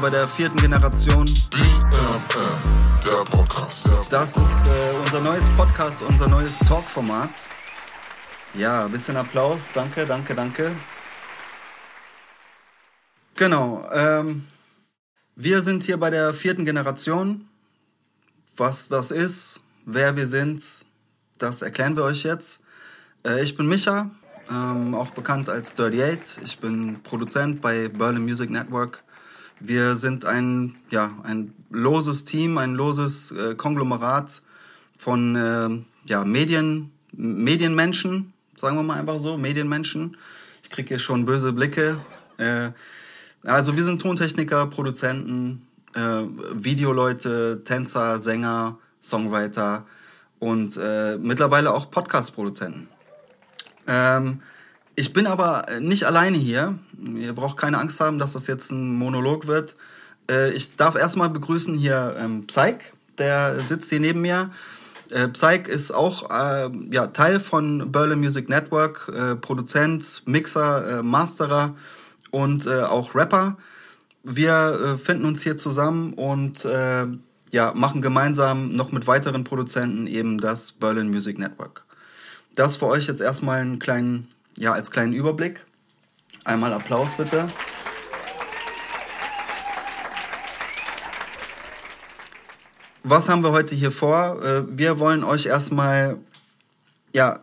bei der vierten Generation. BMM, der Podcast. Das ist äh, unser neues Podcast, unser neues Talk-Format. Ja, ein bisschen Applaus. Danke, danke, danke. Genau. Ähm, wir sind hier bei der vierten Generation. Was das ist, wer wir sind, das erklären wir euch jetzt. Äh, ich bin Micha, ähm, auch bekannt als Dirty Eight. Ich bin Produzent bei Berlin Music Network. Wir sind ein, ja, ein loses Team, ein loses äh, Konglomerat von äh, ja, Medien, Medienmenschen, sagen wir mal einfach so, Medienmenschen. Ich kriege hier schon böse Blicke. Äh, also wir sind Tontechniker, Produzenten, äh, Videoleute, Tänzer, Sänger, Songwriter und äh, mittlerweile auch Podcast-Produzenten. Ähm, ich bin aber nicht alleine hier. Ihr braucht keine Angst haben, dass das jetzt ein Monolog wird. Äh, ich darf erstmal begrüßen hier ähm, Psych, der sitzt hier neben mir. Äh, Psych ist auch äh, ja, Teil von Berlin Music Network, äh, Produzent, Mixer, äh, Masterer und äh, auch Rapper. Wir äh, finden uns hier zusammen und äh, ja, machen gemeinsam noch mit weiteren Produzenten eben das Berlin Music Network. Das für euch jetzt erstmal einen kleinen, ja, als kleinen Überblick. Einmal Applaus bitte. Was haben wir heute hier vor? Äh, Wir wollen euch erstmal ja,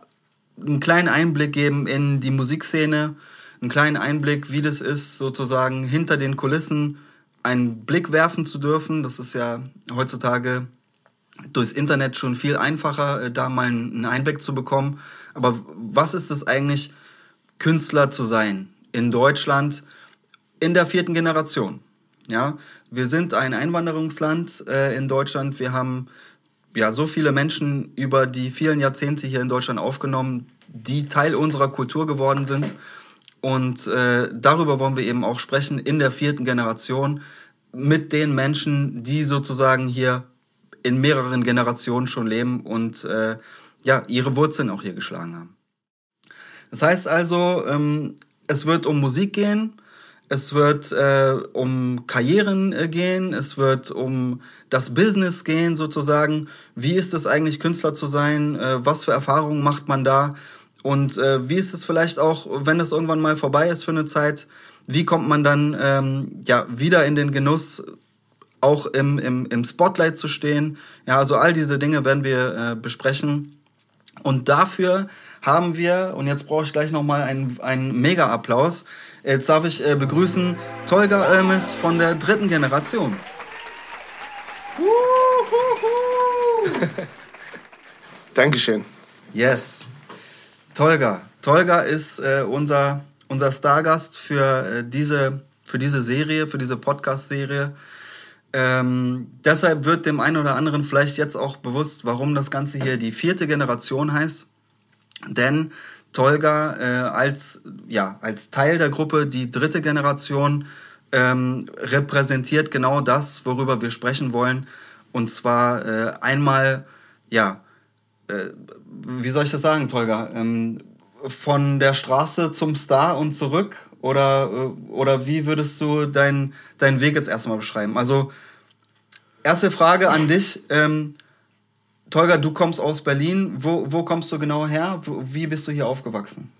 einen kleinen Einblick geben in die Musikszene, einen kleinen Einblick, wie das ist, sozusagen hinter den Kulissen einen Blick werfen zu dürfen. Das ist ja heutzutage durchs Internet schon viel einfacher, äh, da mal einen Einblick zu bekommen. Aber was ist es eigentlich, Künstler zu sein in Deutschland in der vierten Generation? Ja, wir sind ein Einwanderungsland äh, in Deutschland. Wir haben ja so viele Menschen über die vielen Jahrzehnte hier in Deutschland aufgenommen, die Teil unserer Kultur geworden sind. Und äh, darüber wollen wir eben auch sprechen in der vierten Generation mit den Menschen, die sozusagen hier in mehreren Generationen schon leben und äh, ja ihre Wurzeln auch hier geschlagen haben. Das heißt also, ähm, es wird um Musik gehen, es wird äh, um Karrieren äh, gehen, es wird um das Business gehen sozusagen. Wie ist es eigentlich, Künstler zu sein? Äh, was für Erfahrungen macht man da? Und äh, wie ist es vielleicht auch, wenn es irgendwann mal vorbei ist für eine Zeit? Wie kommt man dann ähm, ja wieder in den Genuss, auch im, im, im Spotlight zu stehen? Ja, also all diese Dinge werden wir äh, besprechen. Und dafür haben wir, und jetzt brauche ich gleich nochmal einen, einen Mega-Applaus, jetzt darf ich äh, begrüßen Tolga Ölmes von der dritten Generation. Dankeschön. Yes. Tolga. Tolga ist äh, unser, unser Stargast für, äh, diese, für diese Serie, für diese Podcast-Serie. Ähm, deshalb wird dem einen oder anderen vielleicht jetzt auch bewusst, warum das Ganze hier die vierte Generation heißt. Denn Tolga äh, als, ja, als Teil der Gruppe, die dritte Generation, ähm, repräsentiert genau das, worüber wir sprechen wollen. Und zwar äh, einmal, ja, äh, wie soll ich das sagen, Tolga? Ähm, von der Straße zum Star und zurück? Oder, äh, oder wie würdest du deinen deinen Weg jetzt erstmal beschreiben? Also, erste Frage an dich. Ähm, Tolga, du kommst aus Berlin. Wo, wo kommst du genau her? Wo, wie bist du hier aufgewachsen?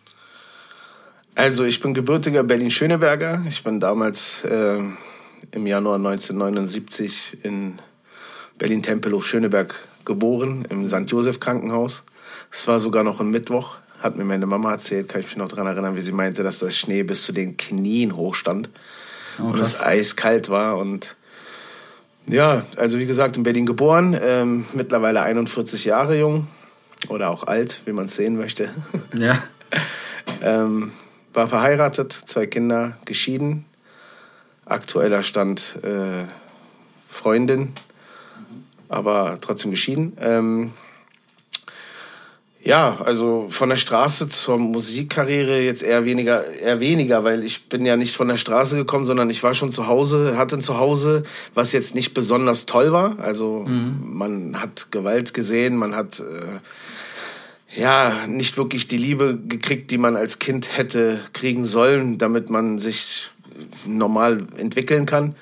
Also ich bin gebürtiger Berlin-Schöneberger. Ich bin damals äh, im Januar 1979 in Berlin-Tempelhof-Schöneberg geboren, im St. Josef Krankenhaus. Es war sogar noch ein Mittwoch, hat mir meine Mama erzählt, kann ich mich noch daran erinnern, wie sie meinte, dass das Schnee bis zu den Knien hochstand Oh, und es eiskalt war und ja, also wie gesagt, in Berlin geboren, ähm, mittlerweile 41 Jahre jung oder auch alt, wie man es sehen möchte. Ja. Ähm, war verheiratet, zwei Kinder, geschieden. Aktueller Stand äh, Freundin, aber trotzdem geschieden. Ähm, ja, also von der Straße zur Musikkarriere jetzt eher weniger, eher weniger, weil ich bin ja nicht von der Straße gekommen, sondern ich war schon zu Hause, hatte ein Zuhause, was jetzt nicht besonders toll war. Also man hat Gewalt gesehen, man hat äh, ja nicht wirklich die Liebe gekriegt, die man als Kind hätte kriegen sollen, damit man sich normal entwickeln kann.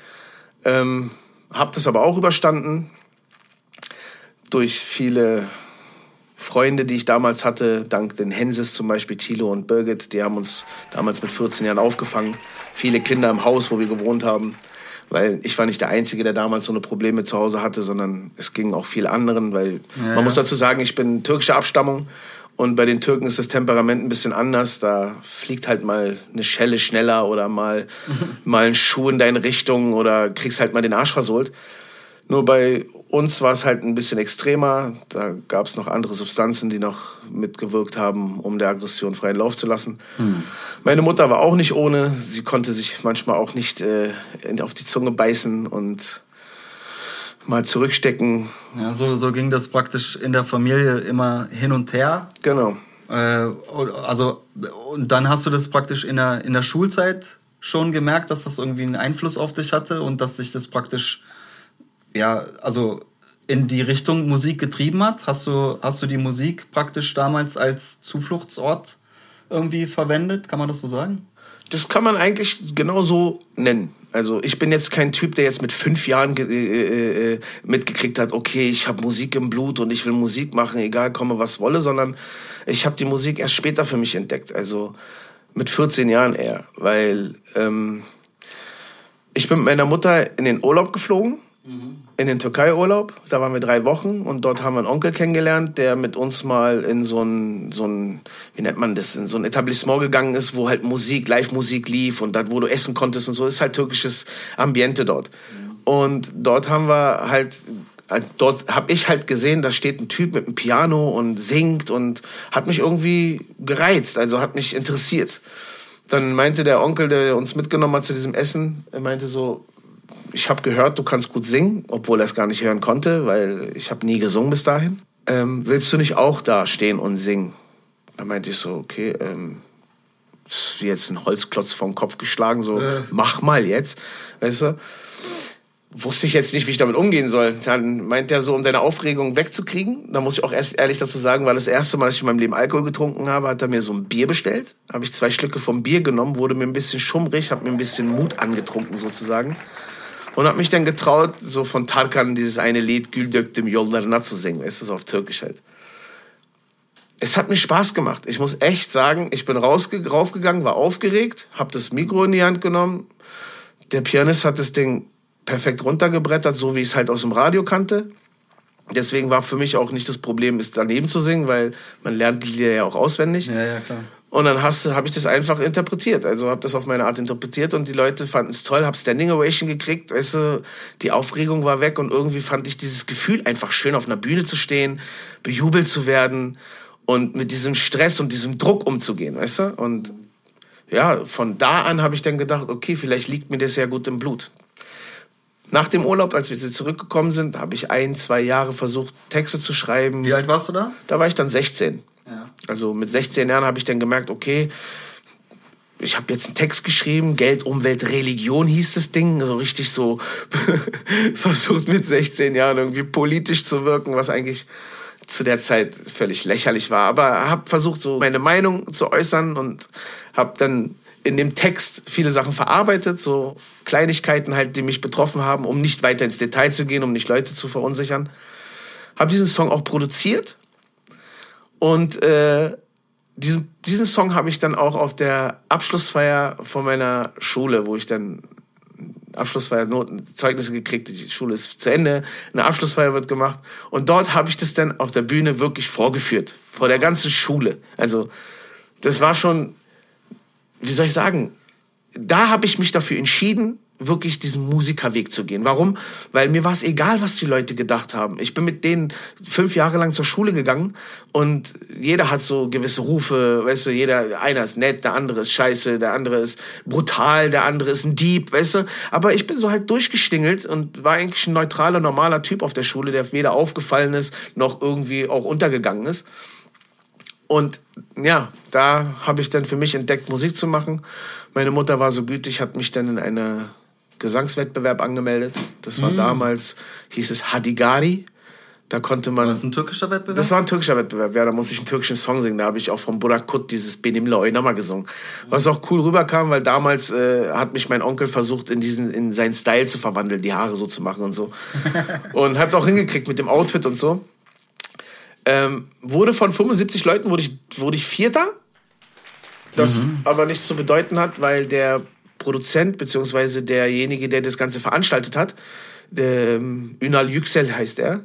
Ähm, hab das aber auch überstanden durch viele Freunde, die ich damals hatte, dank den Henses zum Beispiel, Thilo und Birgit, die haben uns damals mit 14 Jahren aufgefangen. Viele Kinder im Haus, wo wir gewohnt haben. Weil ich war nicht der Einzige, der damals so eine Probleme zu Hause hatte, sondern es ging auch viel anderen. Weil Ja, man ja. muss dazu sagen, ich bin türkischer Abstammung und bei den Türken ist das Temperament ein bisschen anders. Da fliegt halt mal eine Schelle schneller oder mal, mal ein Schuh in deine Richtung oder kriegst halt mal den Arsch versohlt. Nur bei uns war es halt ein bisschen extremer. Da gab es noch andere Substanzen, die noch mitgewirkt haben, um der Aggression freien Lauf zu lassen. Meine Mutter war auch nicht ohne. Sie konnte sich manchmal auch nicht äh, auf die Zunge beißen und mal zurückstecken. Ja, so, so ging das praktisch in der Familie immer hin und her. Genau. Äh, und- also, und dann hast du das praktisch in der, in der Schulzeit schon gemerkt, dass das irgendwie einen Einfluss auf dich hatte und dass dich das praktisch, ja, also in die Richtung Musik getrieben hat? Hast du, hast du die Musik praktisch damals als Zufluchtsort irgendwie verwendet? Kann man das so sagen? Das kann man eigentlich genau so nennen. Also ich bin jetzt kein Typ, der jetzt mit fünf Jahren ge- äh, äh, mitgekriegt hat, okay, ich habe Musik im Blut und ich will Musik machen, egal komme was wolle, sondern ich habe die Musik erst später für mich entdeckt. Also mit 14 Jahren eher, weil ähm, ich bin mit meiner Mutter in den Urlaub geflogen, in den Türkei-Urlaub. Da waren wir drei Wochen und dort haben wir einen Onkel kennengelernt, der mit uns mal in so ein, so ein, wie nennt man das, in so ein Etablissement gegangen ist, wo halt Musik, Live-Musik lief und da, wo du essen konntest und so. Ist halt türkisches Ambiente dort. Und dort haben wir halt, also dort habe ich halt gesehen, da steht ein Typ mit einem Piano und singt und hat mich irgendwie gereizt, also hat mich interessiert. Dann meinte der Onkel, der uns mitgenommen hat zu diesem Essen, er meinte so, ich habe gehört, du kannst gut singen, obwohl er es gar nicht hören konnte, weil ich habe nie gesungen bis dahin. Ähm, willst du nicht auch da stehen und singen? Da meinte ich so, okay, ähm, das ist wie jetzt ein Holzklotz vom Kopf geschlagen, so, Äh. mach mal jetzt, weißt du? Wusste ich jetzt nicht, wie ich damit umgehen soll. Dann meint er so, um deine Aufregung wegzukriegen, da muss ich auch erst ehrlich dazu sagen, weil das erste Mal, dass ich in meinem Leben Alkohol getrunken habe, hat er mir so ein Bier bestellt. Habe ich zwei Schlücke vom Bier genommen, wurde mir ein bisschen schummrig, habe mir ein bisschen Mut angetrunken sozusagen und habe mich dann getraut, so von Tarkan dieses eine Lied Gül döktüm yollarına zu singen, du, so auf Türkisch halt. Es hat mir Spaß gemacht. Ich muss echt sagen, ich bin rausge raufgegangen, war aufgeregt, habe das Mikro in die Hand genommen. Der Pianist hat das Ding perfekt runtergebrettert, so wie ich es halt aus dem Radio kannte. Deswegen war für mich auch nicht das Problem, es daneben zu singen, weil man lernt die Lieder ja auch auswendig. Ja, ja, klar. Und dann habe ich das einfach interpretiert. Also habe das auf meine Art interpretiert und die Leute fanden es toll, habe Standing Ovation gekriegt. Weißt du, die Aufregung war weg und irgendwie fand ich dieses Gefühl einfach schön, auf einer Bühne zu stehen, bejubelt zu werden und mit diesem Stress und diesem Druck umzugehen, weißt du? Und ja, von da an habe ich dann gedacht, okay, vielleicht liegt mir das ja gut im Blut. Nach dem Urlaub, als wir zurückgekommen sind, habe ich ein, zwei Jahre versucht, Texte zu schreiben. Wie alt warst du da? Da war ich dann 16. Also mit 16 Jahren habe ich dann gemerkt, okay, ich habe jetzt einen Text geschrieben, Geld, Umwelt, Religion hieß das Ding, so richtig so versucht mit 16 Jahren irgendwie politisch zu wirken, was eigentlich zu der Zeit völlig lächerlich war, aber habe versucht so meine Meinung zu äußern und habe dann in dem Text viele Sachen verarbeitet, so Kleinigkeiten halt, die mich betroffen haben, um nicht weiter ins Detail zu gehen, um nicht Leute zu verunsichern. Habe diesen Song auch produziert und äh, diesen, diesen Song habe ich dann auch auf der Abschlussfeier von meiner Schule, wo ich dann Abschlussfeier Noten, Zeugnisse gekriegt, die Schule ist zu Ende, eine Abschlussfeier wird gemacht und dort habe ich das dann auf der Bühne wirklich vorgeführt, vor der ganzen Schule. Also das war schon, wie soll ich sagen, da habe ich mich dafür entschieden, wirklich diesen Musikerweg zu gehen. Warum? Weil mir war es egal, was die Leute gedacht haben. Ich bin mit denen fünf Jahre lang zur Schule gegangen und jeder hat so gewisse Rufe, weißt du, jeder, einer ist nett, der andere ist scheiße, der andere ist brutal, der andere ist ein Dieb, weißt du. Aber ich bin so halt durchgestingelt und war eigentlich ein neutraler, normaler Typ auf der Schule, der weder aufgefallen ist, noch irgendwie auch untergegangen ist. Und ja, da habe ich dann für mich entdeckt, Musik zu machen. Meine Mutter war so gütig, hat mich dann in eine Gesangswettbewerb angemeldet. Das war damals, hieß es Hadigari. Da konnte man. War das ein türkischer Wettbewerb? Das war ein türkischer Wettbewerb, ja, da musste ich einen türkischen Song singen. Da habe ich auch von Burakut dieses Benimle Oynama gesungen. Was auch cool rüberkam, weil damals äh, hat mich mein Onkel versucht, in, diesen, in seinen Style zu verwandeln, die Haare so zu machen und so. und hat es auch hingekriegt mit dem Outfit und so. Ähm, wurde von 75 Leuten, wurde ich, wurde ich Vierter. Das aber nichts zu bedeuten hat, weil der Produzent, beziehungsweise derjenige, der das Ganze veranstaltet hat, ähm, Ünal Yüksel heißt er,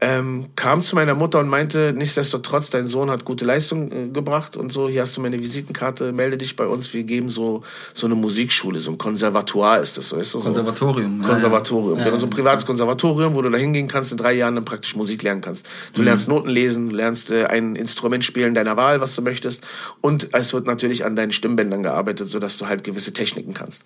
ähm, kam zu meiner Mutter und meinte, nichtsdestotrotz, dein Sohn hat gute Leistung äh, gebracht und so, hier hast du meine Visitenkarte, melde dich bei uns, wir geben so, so eine Musikschule, so ein Konservatoire ist das, so, weißt du, so. Konservatorium. ja, Konservatorium, ja. genau, so ein privates Konservatorium, wo du da hingehen kannst, in drei Jahren dann praktisch Musik lernen kannst. Du lernst Noten lesen, du lernst äh, ein Instrument spielen deiner Wahl, was du möchtest und es wird natürlich an deinen Stimmbändern gearbeitet, sodass du halt gewisse Techniken kannst.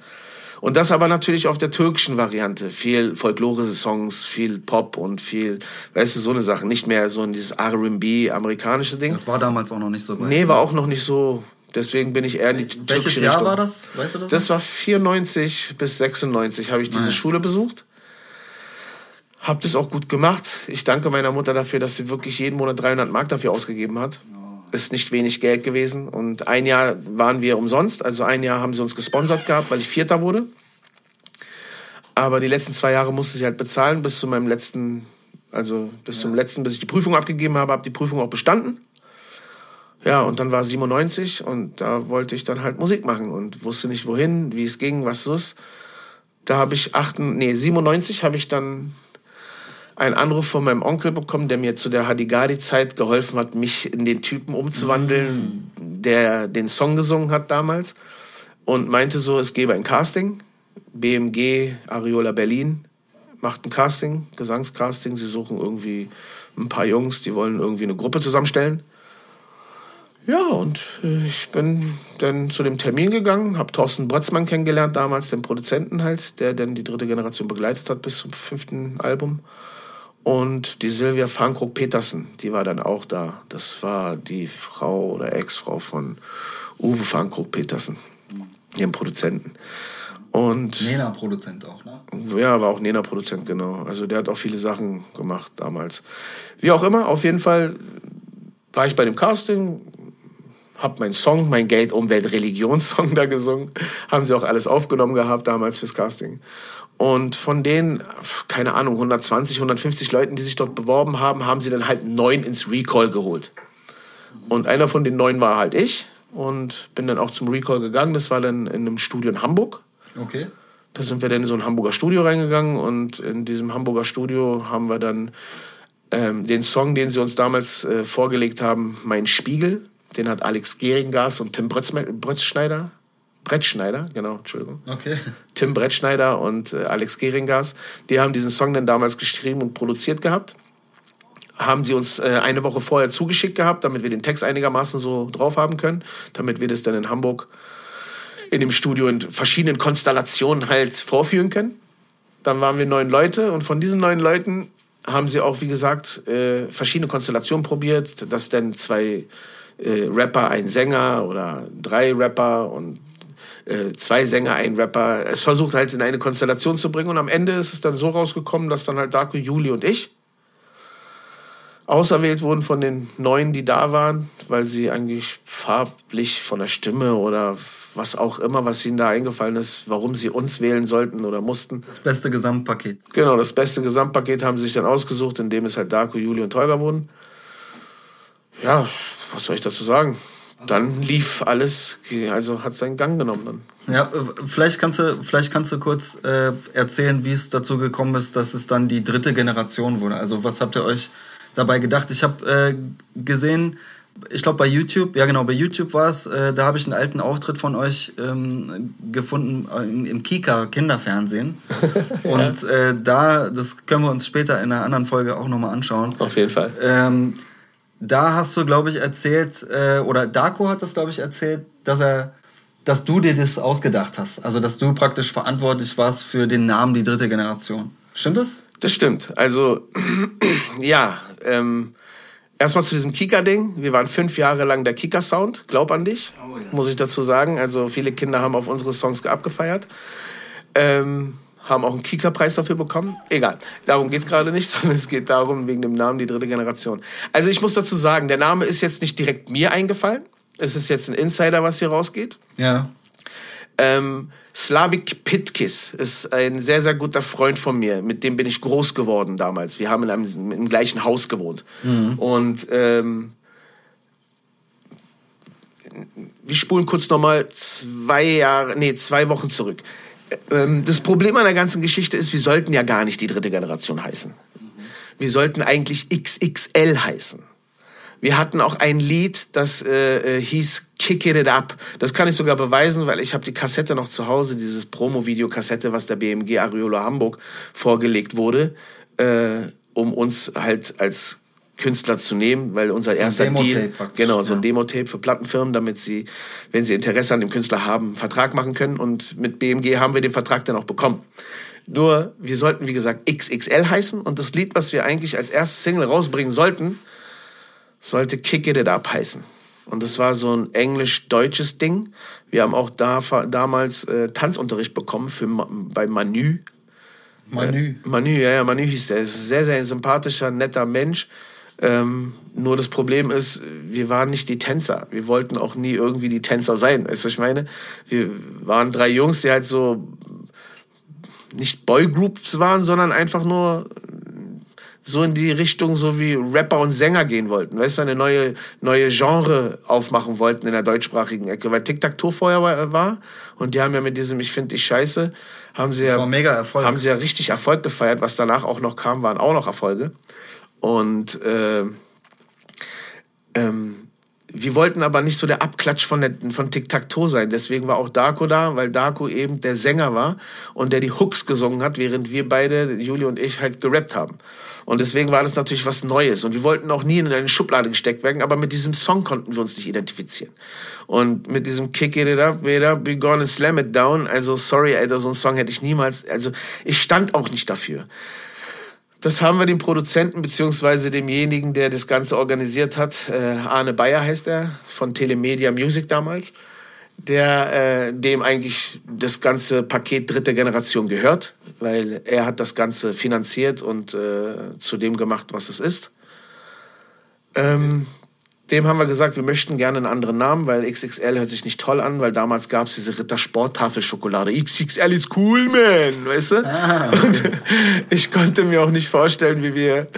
Und das aber natürlich auf der türkischen Variante. Viel Folklore-Songs, viel Pop und viel, weißt du, so eine Sache. Nicht mehr so in dieses R&B, amerikanische Ding. Das war damals auch noch nicht so weit. Nee, war auch noch nicht so. Deswegen bin ich eher in die Welches türkische Jahr Richtung. war das? Weißt du das? Das war 94 bis 96 habe ich diese Nein. Schule besucht. Hab das auch gut gemacht. Ich danke meiner Mutter dafür, dass sie wirklich jeden Monat 300 Mark dafür ausgegeben hat. Ist nicht wenig Geld gewesen. Und ein Jahr waren wir umsonst. Also ein Jahr haben sie uns gesponsert gehabt, weil ich Vierter wurde. Aber die letzten zwei Jahre musste sie halt bezahlen bis zu meinem letzten, also bis zum letzten, bis ich die Prüfung abgegeben habe, habe die Prüfung auch bestanden. Ja, und dann war 97 und da wollte ich dann halt Musik machen und wusste nicht wohin, wie es ging, was los. Da habe ich achten, nee, 97 habe ich dann einen Anruf von meinem Onkel bekommen, der mir zu der Hadigari-Zeit geholfen hat, mich in den Typen umzuwandeln, der den Song gesungen hat damals. Und meinte so, es gebe ein Casting. BMG Ariola Berlin macht ein Casting, Gesangscasting. Sie suchen irgendwie ein paar Jungs, die wollen irgendwie eine Gruppe zusammenstellen. Ja, und äh, ich bin dann zu dem Termin gegangen, habe Thorsten Brötzmann kennengelernt, damals den Produzenten halt, der dann die dritte Generation begleitet hat bis zum fünften Album. Und die Sylvia Fankruck-Petersen, die war dann auch da. Das war die Frau oder Ex-Frau von Uwe Fankruck-Petersen, ihrem Produzenten. Und Nena-Produzent auch, ne? ja, war auch Nena-Produzent, genau. Also der hat auch viele Sachen gemacht damals. Wie auch immer, auf jeden Fall war ich bei dem Casting, hab meinen Song, mein Geld, Umwelt, Religionssong da gesungen. Haben sie auch alles aufgenommen gehabt damals fürs Casting. Und von den, keine Ahnung, 120, 150 Leuten, die sich dort beworben haben, haben sie dann halt neun ins Recall geholt. Und einer von den neun war halt ich. Und bin dann auch zum Recall gegangen. Das war dann in einem Studio in Hamburg. Okay. Da sind wir dann in so ein Hamburger Studio reingegangen und in diesem Hamburger Studio haben wir dann ähm, den Song, den sie uns damals äh, vorgelegt haben, Mein Spiegel, den hat Alex Geringas und Tim Brötzschneider, Brettschneider, genau, Entschuldigung. Okay. Tim Brettschneider und äh, Alex Geringas, die haben diesen Song dann damals geschrieben und produziert gehabt. Haben sie uns äh, eine Woche vorher zugeschickt gehabt, damit wir den Text einigermaßen so drauf haben können, damit wir das dann in Hamburg in dem Studio in verschiedenen Konstellationen halt vorführen können. Dann waren wir neun Leute und von diesen neun Leuten haben sie auch, wie gesagt, äh, verschiedene Konstellationen probiert, dass dann zwei äh, Rapper, ein Sänger oder drei Rapper und äh, zwei Sänger, ein Rapper, es versucht halt in eine Konstellation zu bringen und am Ende ist es dann so rausgekommen, dass dann halt Darko, Juli und ich auserwählt wurden von den neun, die da waren, weil sie eigentlich farblich von der Stimme oder was auch immer, was ihnen da eingefallen ist, warum sie uns wählen sollten oder mussten. Das beste Gesamtpaket. Genau, das beste Gesamtpaket haben sie sich dann ausgesucht, in dem es halt Darko, Juli und Tolga wurden. Ja, was soll ich dazu sagen? Dann lief alles, also hat seinen Gang genommen dann. Ja, äh, vielleicht kannst du, vielleicht kannst du kurz äh, erzählen, wie es dazu gekommen ist, dass es dann die dritte Generation wurde. Also was habt ihr euch dabei gedacht? Ich habe äh, gesehen, ich glaube bei YouTube, ja genau, bei YouTube war es, äh, da habe ich einen alten Auftritt von euch ähm, gefunden äh, im, im Kika Kinderfernsehen. Und äh, da, das können wir uns später in einer anderen Folge auch nochmal anschauen. Auf jeden Fall. Ähm, da hast du, glaube ich, erzählt, äh, oder Darko hat das, glaube ich, erzählt, dass er, dass du dir das ausgedacht hast. Also, dass du praktisch verantwortlich warst für den Namen die dritte Generation. Stimmt das? Das stimmt. Also, ja, ähm, erstmal zu diesem Kika-Ding. Wir waren fünf Jahre lang der Kika-Sound, glaub an dich, Oh ja. muss ich dazu sagen. Also, viele Kinder haben auf unsere Songs abgefeiert. Ähm, haben auch einen Kika-Preis dafür bekommen. Egal, darum geht's gerade nicht, sondern es geht darum, wegen dem Namen die dritte Generation. Also ich muss dazu sagen, der Name ist jetzt nicht direkt mir eingefallen. Es ist jetzt ein Insider, was hier rausgeht. Ja. Ähm, Slavik Pitkis ist ein sehr, sehr guter Freund von mir. Mit dem bin ich groß geworden damals. Wir haben in einem, im gleichen Haus gewohnt. Und ähm, wir spulen kurz nochmal zwei Jahre, nee, zwei Wochen zurück. Ähm, das Problem an der ganzen Geschichte ist, wir sollten ja gar nicht die dritte Generation heißen. Wir sollten eigentlich XXL heißen. Wir hatten auch ein Lied, das äh, äh, hieß Kick It Up. Das kann ich sogar beweisen, weil ich habe die Kassette noch zu Hause, dieses Promo-Video-Kassette, was der BMG Ariola Hamburg vorgelegt wurde, äh, um uns halt als Künstler zu nehmen, weil unser erster Demo-Tape Deal, genau, so ein ja. Demo-Tape für Plattenfirmen, damit sie, wenn sie Interesse an dem Künstler haben, einen Vertrag machen können. Und mit BMG haben wir den Vertrag dann auch bekommen. Nur, wir sollten, wie gesagt, XXL heißen und das Lied, was wir eigentlich als erstes Single rausbringen sollten, sollte Kick It Up heißen. Und das war so ein englisch-deutsches Ding. Wir haben auch da, damals äh, Tanzunterricht bekommen für, bei Manu. Manu. Manu, ja, ja, Manu hieß der. Ist ein sehr, sehr sympathischer, netter Mensch. Ähm, nur das Problem ist, wir waren nicht die Tänzer. Wir wollten auch nie irgendwie die Tänzer sein. Weißt du, was ich meine? Wir waren drei Jungs, die halt so nicht Boygroups waren, sondern einfach nur so in die Richtung, so wie Rapper und Sänger gehen wollten. Weißt du, eine neue, neue Genre aufmachen wollten in der deutschsprachigen Ecke. Weil Tic-Tac-Toe vorher war, und die haben ja mit diesem Ich finde dich scheiße, haben sie ja, haben sie ja richtig Erfolg gefeiert. Was danach auch noch kam, waren auch noch Erfolge. Und äh, ähm, wir wollten aber nicht so der Abklatsch von, der, von Tic-Tac-Toe sein. Deswegen war auch Darko da, weil Darko eben der Sänger war und der die Hooks gesungen hat, während wir beide, Juli und ich, halt gerappt haben. Und deswegen war das natürlich was Neues. Und wir wollten auch nie in eine Schublade gesteckt werden, aber mit diesem Song konnten wir uns nicht identifizieren. Und mit diesem Kick It Up, It Up, Be Gone and Slam It Down, also sorry, Alter, so einen Song hätte ich niemals, also ich stand auch nicht dafür. Das haben wir dem Produzenten beziehungsweise demjenigen, der das Ganze organisiert hat, äh, Arne Bayer heißt er, von Telemedia Music damals, der äh, dem eigentlich das ganze Paket dritte Generation gehört, weil er hat das Ganze finanziert und äh, zu dem gemacht, was es ist. Ähm, dem haben wir gesagt, wir möchten gerne einen anderen Namen, weil XXL hört sich nicht toll an, weil damals gab es diese Ritter Sporttafelschokolade. XXL ist cool, man, weißt du? Und ich konnte mir auch nicht vorstellen, wie wir,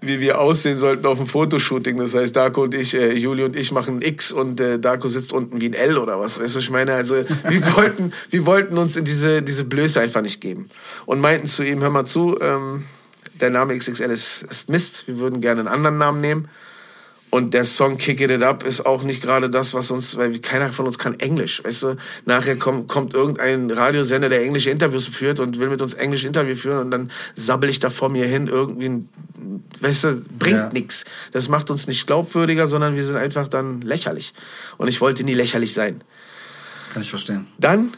wie wir aussehen sollten auf dem Fotoshooting. Das heißt, Darko und ich, äh, Juli und ich machen ein X und äh, Darko sitzt unten wie ein L oder was, weißt du, ich meine? Also wir wollten, wir wollten uns diese, diese Blöße einfach nicht geben. Und meinten zu ihm, hör mal zu, ähm, der Name XXL ist, ist Mist, wir würden gerne einen anderen Namen nehmen. Und der Song Kick It Up ist auch nicht gerade das, was uns, weil keiner von uns kann Englisch, weißt du? Nachher kommt, kommt irgendein Radiosender, der englische Interviews führt und will mit uns Englisch Interview führen und dann sabbel ich da vor mir hin irgendwie, ein, weißt du, bringt Ja. nix. Das macht uns nicht glaubwürdiger, sondern wir sind einfach dann lächerlich. Und ich wollte nie lächerlich sein. Kann ich verstehen. Dann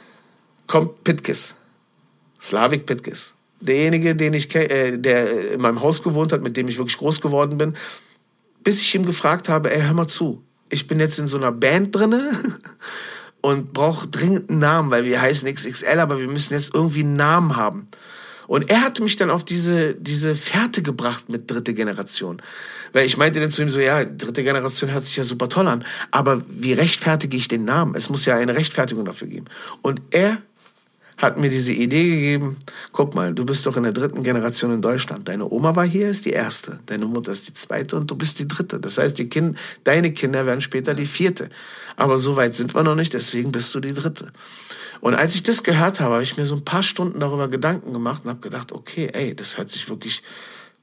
kommt Pitkis. Slavik Pitkis. Derjenige, den ich, äh, der in meinem Haus gewohnt hat, mit dem ich wirklich groß geworden bin, bis ich ihm gefragt habe, ey, hör mal zu, ich bin jetzt in so einer Band drinne und brauche dringend einen Namen, weil wir heißen XXL, aber wir müssen jetzt irgendwie einen Namen haben. Und er hat mich dann auf diese, diese Fährte gebracht mit dritte Generation. Weil ich meinte dann zu ihm so, ja, dritte Generation hört sich ja super toll an, aber wie rechtfertige ich den Namen? Es muss ja eine Rechtfertigung dafür geben. Und er hat mir diese Idee gegeben, guck mal, du bist doch in der dritten Generation in Deutschland. Deine Oma war hier, ist die erste. Deine Mutter ist die zweite und du bist die dritte. Das heißt, die kind, deine Kinder werden später die vierte. Aber so weit sind wir noch nicht, deswegen bist du die dritte. Und als ich das gehört habe, habe ich mir so ein paar Stunden darüber Gedanken gemacht und habe gedacht, okay, ey, das hört sich wirklich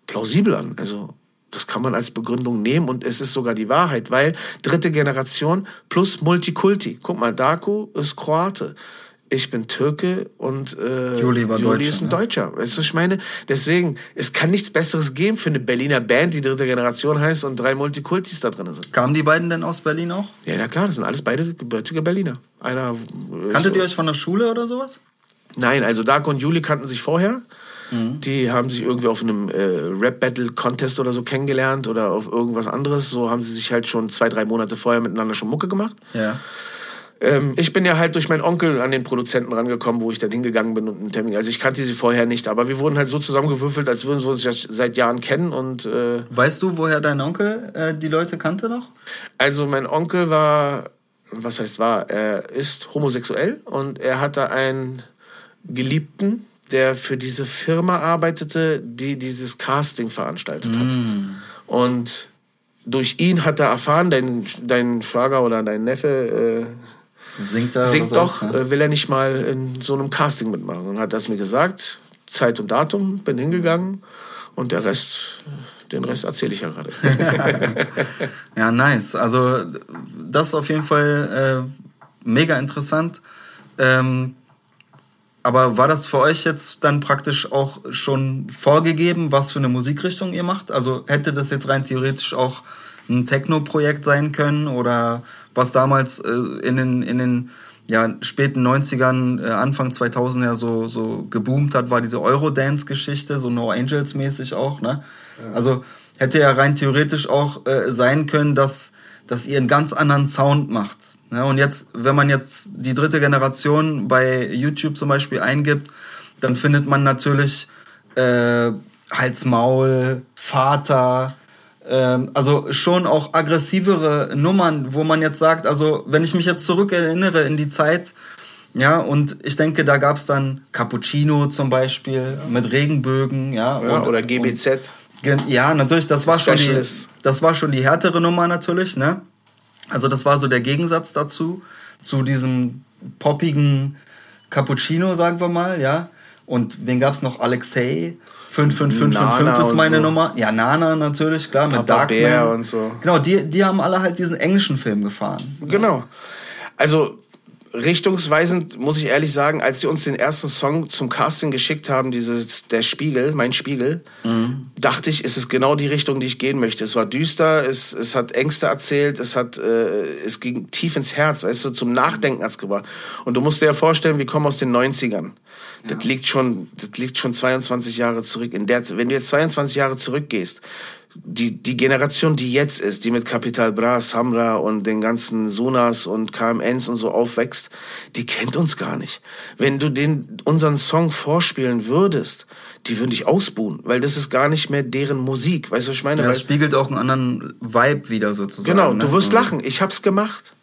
plausibel an. Also das kann man als Begründung nehmen und es ist sogar die Wahrheit, weil dritte Generation plus Multikulti. Guck mal, Darko ist Kroate. Ich bin Türke und äh, Juli war Deutscher, ist ein ne? Deutscher. Weißt du, was ich meine? Deswegen, es kann nichts Besseres geben für eine Berliner Band, die dritte Generation heißt und drei Multikultis da drin sind. Kamen die beiden denn aus Berlin auch? Ja, na klar, das sind alles beide gebürtige Berliner. Einer Kanntet ihr euch von der Schule oder sowas? Nein, also Darko und Juli kannten sich vorher. Mhm. Die haben sich irgendwie auf einem äh, Rap-Battle-Contest oder so kennengelernt oder auf irgendwas anderes. So haben sie sich halt schon zwei, drei Monate vorher miteinander schon Mucke gemacht. Ja. Ähm, ich bin ja halt durch meinen Onkel an den Produzenten rangekommen, wo ich dann hingegangen bin und einen Termin. Also ich kannte sie vorher nicht, aber wir wurden halt so zusammengewürfelt, als würden wir uns ja seit Jahren kennen und äh, Weißt du, woher dein Onkel äh, die Leute kannte noch? Also mein Onkel war, was heißt war, er ist homosexuell und er hatte einen Geliebten, der für diese Firma arbeitete, die dieses Casting veranstaltet hat. Und durch ihn hat er erfahren, dein, dein Schwager oder dein Neffe Singt er äh, singt doch, sowas, ne? äh, will er nicht mal in so einem Casting mitmachen. Und hat das mir gesagt, Zeit und Datum, bin hingegangen und der Rest, den Rest erzähle ich ja gerade. Ja, nice. Also das ist auf jeden Fall äh, mega interessant. Ähm, aber war das für euch jetzt dann praktisch auch schon vorgegeben, was für eine Musikrichtung ihr macht? Also hätte das jetzt rein theoretisch auch ein Techno-Projekt sein können oder was damals äh, in den, in den ja, späten 90ern, äh, Anfang 2000 ja so, so geboomt hat, war diese Eurodance-Geschichte, so No Angels-mäßig auch, ne? Also hätte ja rein theoretisch auch äh, sein können, dass, dass ihr einen ganz anderen Sound macht. Ne? Und jetzt, wenn man jetzt die dritte Generation bei YouTube zum Beispiel eingibt, dann findet man natürlich äh, Hals Maul, Vater, ähm, also schon auch aggressivere Nummern, wo man jetzt sagt, also wenn ich mich jetzt zurückerinnere in die Zeit, ja, und ich denke, da gab's dann Cappuccino zum Beispiel mit Regenbögen, ja, Ja, und, oder GBZ. Gen- Ja, natürlich, das war schon die, das war schon die härtere Nummer natürlich, ne? Also das war so der Gegensatz dazu, zu diesem poppigen Cappuccino, sagen wir mal, ja. Und wen gab's noch? Alexei. 55555 Nana ist meine so. Nummer. Ja, Nana natürlich, klar, mit Papa Darkman. Bär und so. Genau, die, die haben alle halt diesen englischen Film gefahren. Genau. Also richtungsweisend muss ich ehrlich sagen, als sie uns den ersten Song zum Casting geschickt haben, dieses der Spiegel, mein Spiegel, dachte ich, es ist genau die Richtung, die ich gehen möchte. Es war düster, es, es hat Ängste erzählt, es hat äh, es ging tief ins Herz, weißt du, zum Nachdenken hat's gebracht. Und du musst dir ja vorstellen, wir kommen aus den 90ern. Das liegt schon, das liegt schon 22 Jahre zurück. In der, wenn du jetzt 22 Jahre zurückgehst, die, die Generation, die jetzt ist, die mit Capital Bra, Samra und den ganzen Sunas und KMNs und so aufwächst, die kennt uns gar nicht. Wenn du den, unseren Song vorspielen würdest, die würden dich ausbuhen, weil das ist gar nicht mehr deren Musik. Weißt du, was ich meine? Ja, Weil- das spiegelt auch einen anderen Vibe wieder sozusagen. Genau, ne? du wirst Mhm. lachen. Ich hab's gemacht.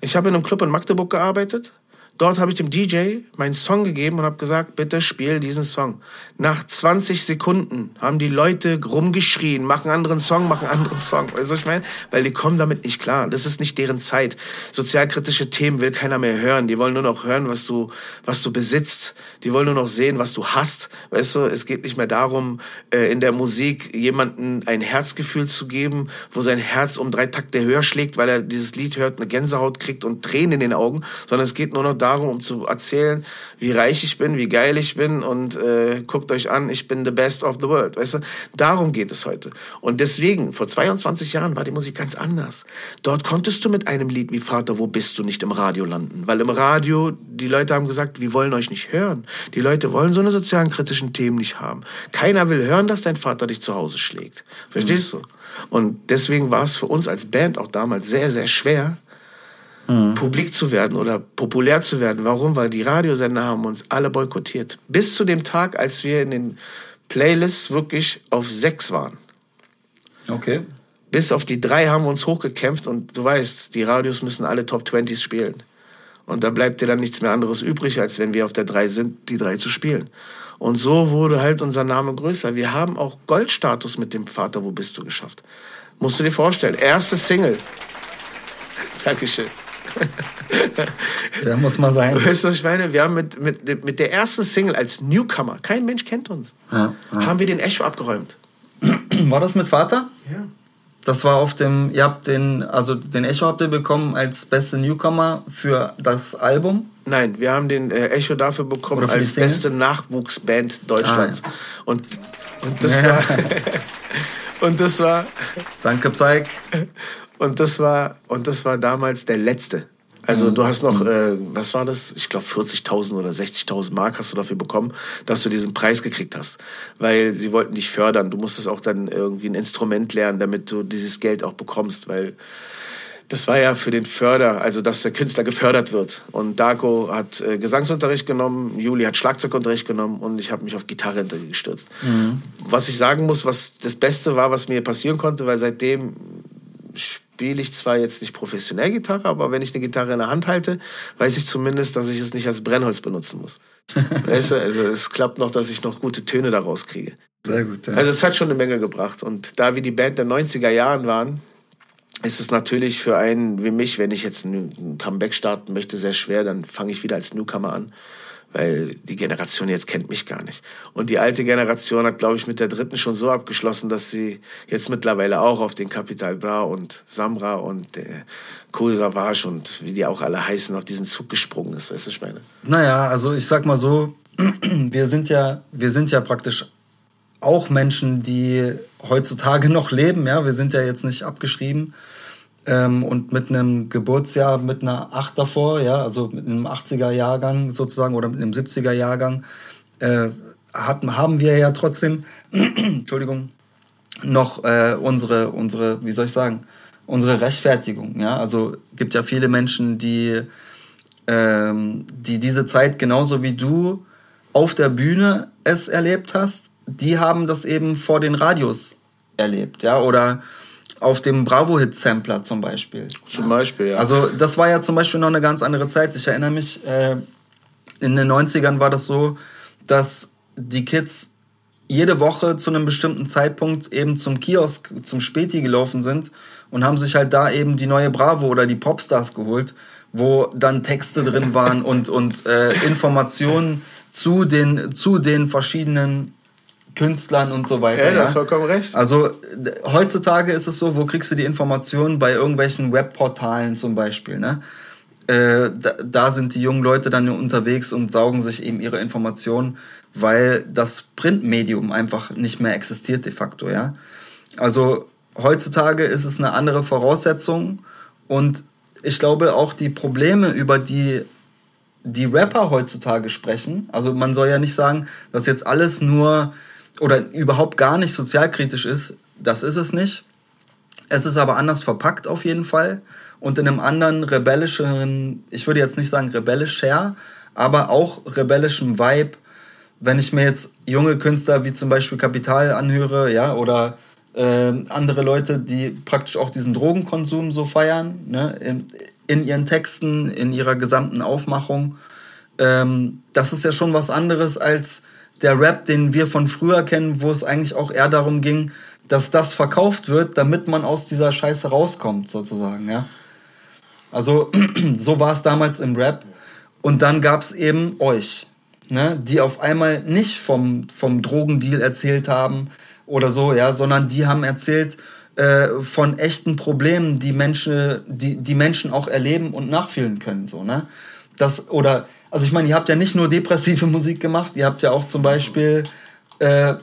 Ich habe in einem Club in Magdeburg gearbeitet. Dort habe ich dem DJ meinen Song gegeben und habe gesagt, bitte spiel diesen Song. Nach 20 Sekunden haben die Leute rumgeschrien, machen anderen Song, machen anderen Song. Weißt du, ich meine? Weil die kommen damit nicht klar. Das ist nicht deren Zeit. Sozialkritische Themen will keiner mehr hören. Die wollen nur noch hören, was du, was du besitzt. Die wollen nur noch sehen, was du hast. Weißt du, es geht nicht mehr darum, äh, in der Musik jemanden ein Herzgefühl zu geben, wo sein Herz um drei Takte höher schlägt, weil er dieses Lied hört, eine Gänsehaut kriegt und Tränen in den Augen, sondern es geht nur noch darum, um zu erzählen, wie reich ich bin, wie geil ich bin und äh, guckt euch an, ich bin the best of the world. Weißt du, darum geht es heute. Und deswegen, vor 22 Jahren war die Musik ganz anders. Dort konntest du mit einem Lied wie Vater, wo bist du, nicht im Radio landen. Weil im Radio, die Leute haben gesagt, wir wollen euch nicht hören. Die Leute wollen so eine sozialen kritischen Themen nicht haben. Keiner will hören, dass dein Vater dich zu Hause schlägt. Verstehst du? Und deswegen war es für uns als Band auch damals sehr, sehr schwer, publik zu werden oder populär zu werden. Warum? Weil die Radiosender haben uns alle boykottiert. Bis zu dem Tag, als wir in den Playlists wirklich auf sechs waren. Okay. Bis auf die drei haben wir uns hochgekämpft und du weißt, die Radios müssen alle Top 20s spielen. Und da bleibt dir dann nichts mehr anderes übrig, als wenn wir auf der drei sind, die drei zu spielen. Und so wurde halt unser Name größer. Wir haben auch Goldstatus mit dem Vater, wo bist du geschafft. Musst du dir vorstellen. Erste Single. Dankeschön. Der muss mal sein. Weißt du, was ich meine? Wir haben mit, mit, mit der ersten Single als Newcomer, kein Mensch kennt uns, Ja, haben wir den Echo abgeräumt. War das mit Vater? Ja. Das war auf dem, ihr habt den, also den Echo habt ihr bekommen als beste Newcomer für das Album. Nein, wir haben den äh, Echo dafür bekommen als beste Nachwuchsband Deutschlands. Ah, und, und das Ja. war und das war Danke, Psych. Und das war und das war damals der letzte. Also du hast noch, äh, was war das? Ich glaube 40.000 oder 60.000 Mark hast du dafür bekommen, dass du diesen Preis gekriegt hast. Weil sie wollten dich fördern. Du musstest auch dann irgendwie ein Instrument lernen, damit du dieses Geld auch bekommst. Weil das war ja für den Förder, also dass der Künstler gefördert wird. Und Darko hat äh, Gesangsunterricht genommen, Juli hat Schlagzeugunterricht genommen und ich habe mich auf Gitarre gestürzt. Mhm. Was ich sagen muss, was das Beste war, was mir passieren konnte, weil seitdem spiele ich zwar jetzt nicht professionell Gitarre, aber wenn ich eine Gitarre in der Hand halte, weiß ich zumindest, dass ich es nicht als Brennholz benutzen muss. weißt du, also es klappt noch, dass ich noch gute Töne daraus kriege. Sehr gut. Ja. Also es hat schon eine Menge gebracht. Und da wir die Band der 90er Jahren waren, ist es natürlich für einen wie mich, wenn ich jetzt ein Comeback starten möchte, sehr schwer. Dann fange ich wieder als Newcomer an, weil die Generation jetzt kennt mich gar nicht. Und die alte Generation hat, glaube ich, mit der dritten schon so abgeschlossen, dass sie jetzt mittlerweile auch auf den Capital Bra und Samra und äh, Cool Savage und wie die auch alle heißen, auf diesen Zug gesprungen ist, weißt du, ich meine? Naja, also ich sag mal so, wir sind ja, wir sind ja praktisch auch Menschen, die heutzutage noch leben. Ja, wir sind ja jetzt nicht abgeschrieben. Ähm, und mit einem Geburtsjahr mit einer 8 davor, ja, also mit einem 80er Jahrgang sozusagen oder mit einem 70er Jahrgang, äh, hatten, haben wir ja trotzdem, Entschuldigung, noch äh, unsere, unsere, wie soll ich sagen, unsere Rechtfertigung. Ja, also gibt ja viele Menschen, die, ähm, die diese Zeit genauso wie du auf der Bühne es erlebt hast, die haben das eben vor den Radios erlebt, ja, oder auf dem Bravo-Hit-Sampler zum Beispiel. Zum Beispiel, ja. Also das war ja zum Beispiel noch eine ganz andere Zeit. Ich erinnere mich, äh, in den 90ern war das so, dass die Kids jede Woche zu einem bestimmten Zeitpunkt eben zum Kiosk, zum Späti gelaufen sind und haben sich halt da eben die neue Bravo oder die Popstars geholt, wo dann Texte drin waren und, und äh, Informationen zu den, zu den verschiedenen Künstlern und so weiter. Ja, ja, hast vollkommen recht. Also heutzutage ist es so, wo kriegst du die Informationen? Bei irgendwelchen Webportalen zum Beispiel, ne? Äh, da, da sind die jungen Leute dann unterwegs und saugen sich eben ihre Informationen, weil das Printmedium einfach nicht mehr existiert de facto, ja. Also heutzutage ist es eine andere Voraussetzung und ich glaube auch die Probleme, über die die Rapper heutzutage sprechen, also man soll ja nicht sagen, dass jetzt alles nur oder überhaupt gar nicht sozialkritisch ist, das ist es nicht. Es ist aber anders verpackt auf jeden Fall und in einem anderen rebellischeren, ich würde jetzt nicht sagen rebellischer, aber auch rebellischen Vibe. Wenn ich mir jetzt junge Künstler wie zum Beispiel Kapital anhöre, ja, oder äh, andere Leute, die praktisch auch diesen Drogenkonsum so feiern, ne, in, in ihren Texten, in ihrer gesamten Aufmachung, ähm, das ist ja schon was anderes als der Rap, den wir von früher kennen, wo es eigentlich auch eher darum ging, dass das verkauft wird, damit man aus dieser Scheiße rauskommt, sozusagen, ja. Also, so war es damals im Rap. Und dann gab es eben euch, ne, die auf einmal nicht vom, vom Drogendeal erzählt haben oder so, ja, sondern die haben erzählt äh, von echten Problemen, die Menschen, die, die Menschen auch erleben und nachfühlen können, so, ne. Das, oder also ich meine, ihr habt ja nicht nur depressive Musik gemacht, ihr habt ja auch zum Beispiel äh,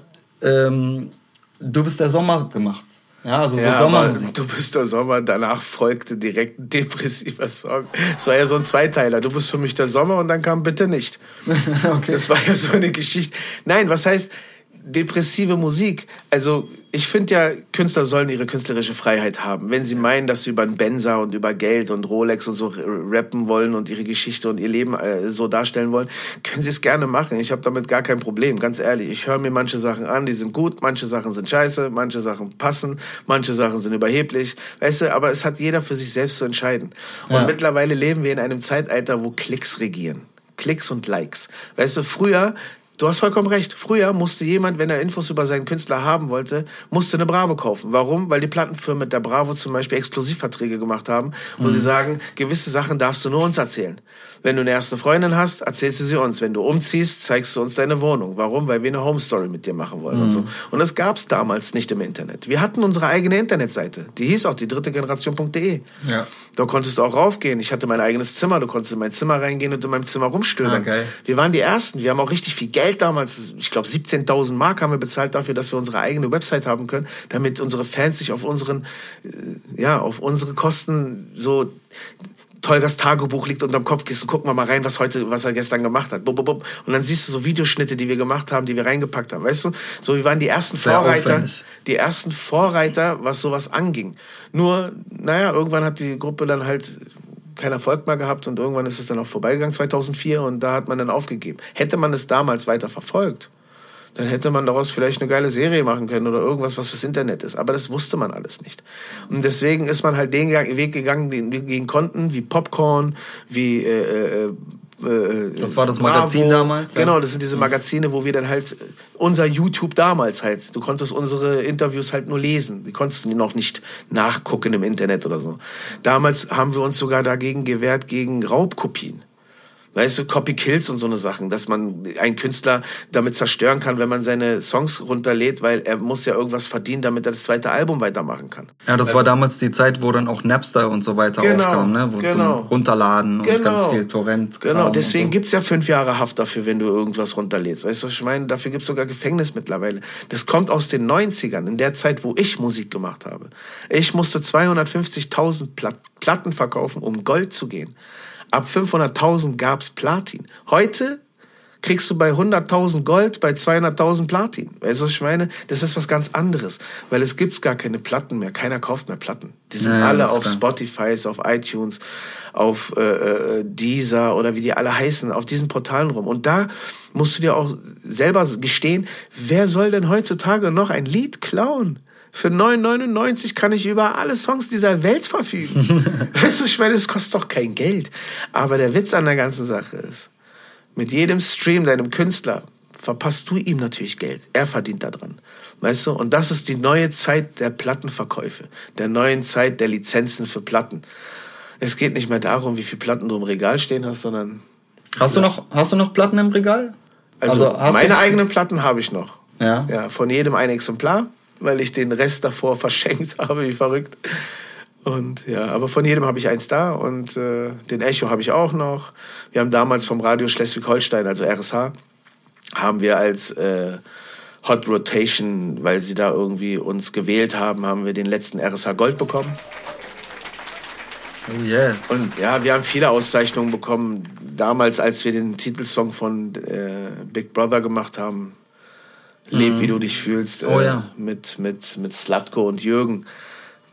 ähm, Du bist der Sommer gemacht. Ja, also ja, so Sommermusik. Du bist der Sommer, danach folgte direkt ein depressiver Song. Es war ja so ein Zweiteiler. Du bist für mich der Sommer und dann kam bitte nicht. okay. Das war ja so eine Geschichte. Nein, was heißt depressive Musik? Also ich finde ja, Künstler sollen ihre künstlerische Freiheit haben. Wenn sie meinen, dass sie über einen Benzer und über Geld und Rolex und so rappen wollen und ihre Geschichte und ihr Leben äh, so darstellen wollen, können sie es gerne machen. Ich habe damit gar kein Problem, ganz ehrlich. Ich höre mir manche Sachen an, die sind gut, manche Sachen sind scheiße, manche Sachen passen, manche Sachen sind überheblich. Weißt du, aber es hat jeder für sich selbst zu entscheiden. Und ja. mittlerweile leben wir in einem Zeitalter, wo Klicks regieren. Klicks und Likes. Weißt du, früher Du hast vollkommen recht. Früher musste jemand, wenn er Infos über seinen Künstler haben wollte, musste eine Bravo kaufen. Warum? Weil die Plattenfirmen mit der Bravo zum Beispiel Exklusivverträge gemacht haben, wo mhm. sie sagen, gewisse Sachen darfst du nur uns erzählen. Wenn du eine erste Freundin hast, erzählst du sie uns. Wenn du umziehst, zeigst du uns deine Wohnung. Warum? Weil wir eine Home Story mit dir machen wollen mhm. und so. Und das gab's damals nicht im Internet. Wir hatten unsere eigene Internetseite. Die hieß auch die dritte Generation.de. Ja. Da konntest du auch raufgehen. Ich hatte mein eigenes Zimmer. Du konntest in mein Zimmer reingehen und in meinem Zimmer rumstöbern. Okay. Ah, wir waren die Ersten. Wir haben auch richtig viel Geld damals. Ich glaube, 17.000 Mark haben wir bezahlt dafür, dass wir unsere eigene Website haben können, damit unsere Fans sich auf unseren, äh, ja, auf unsere Kosten so Tolgas Tagebuch liegt unterm Kopfkissen, gucken wir mal rein, was heute, was er gestern gemacht hat. Bub, bub, bub. Und dann siehst du so Videoschnitte, die wir gemacht haben, die wir reingepackt haben. Weißt du, so wie waren die ersten Vorreiter, die ersten Vorreiter, was sowas anging. Nur, naja, irgendwann hat die Gruppe dann halt keinen Erfolg mehr gehabt und irgendwann ist es dann auch vorbeigegangen, 2004, und da hat man dann aufgegeben. Hätte man es damals weiter verfolgt, dann hätte man daraus vielleicht eine geile Serie machen können oder irgendwas, was fürs Internet ist. Aber das wusste man alles nicht. Und deswegen ist man halt den Weg gegangen, den wir gehen konnten, wie Popcorn, wie äh, äh, äh, Das war das Magazin damals, ja? Genau, das sind diese Magazine, wo wir dann halt äh, unser YouTube damals halt. Du konntest unsere Interviews halt nur lesen. Die konntest du noch nicht nachgucken im Internet oder so. Damals haben wir uns sogar dagegen gewehrt gegen Raubkopien. Weißt du, Copy Kills und so eine Sachen, dass man einen Künstler damit zerstören kann, wenn man seine Songs runterlädt, weil er muss ja irgendwas verdienen, damit er das zweite Album weitermachen kann. Ja, das war damals die Zeit, wo dann auch Napster und so weiter Genau, aufkam, ne? Wo genau. zum Runterladen und Genau. ganz viel Torrent. Genau, deswegen so. gibt's ja fünf Jahre Haft dafür, wenn du irgendwas runterlädst. Weißt du, was ich meine? Dafür gibt's sogar Gefängnis mittlerweile. Das kommt aus den 90ern, in der Zeit, wo ich Musik gemacht habe. Ich musste 250.000 Plat Platten verkaufen, um Gold zu gehen. Ab 500.000 gab's Platin. Heute kriegst du bei 100.000 Gold, bei 200.000 Platin. Weißt du, was ich meine? Das ist was ganz anderes, weil es gibt's gar keine Platten mehr. Keiner kauft mehr Platten. Die sind Ja, ja, alle auf klar. Spotify, auf iTunes, auf äh, äh, Deezer oder wie die alle heißen, auf diesen Portalen rum. Und da musst du dir auch selber gestehen, wer soll denn heutzutage noch ein Lied klauen? Für 9,99 kann ich über alle Songs dieser Welt verfügen. weißt du, ich meine, es kostet doch kein Geld. Aber der Witz an der ganzen Sache ist, mit jedem Stream deinem Künstler verpasst du ihm natürlich Geld. Er verdient daran. Weißt du? Und das ist die neue Zeit der Plattenverkäufe, der neuen Zeit der Lizenzen für Platten. Es geht nicht mehr darum, wie viele Platten du im Regal stehen hast, sondern Hast du noch, hast du noch Platten im Regal? also, hast meine eigenen Platten habe ich noch. Ja. Ja, von jedem ein Exemplar, weil ich den Rest davor verschenkt habe, wie verrückt. Und ja, aber von jedem habe ich eins da und äh, den Echo habe ich auch noch. Wir haben damals vom Radio Schleswig-Holstein, also RSH, haben wir als äh, Hot Rotation, weil sie da irgendwie uns gewählt haben, haben wir den letzten RSH Gold bekommen. Oh yes. Und ja, wir haben viele Auszeichnungen bekommen. Damals, als wir den Titelsong von äh, Big Brother gemacht haben, Leb, wie du dich fühlst, Oh äh, ja. mit, mit, mit Slatko und Jürgen.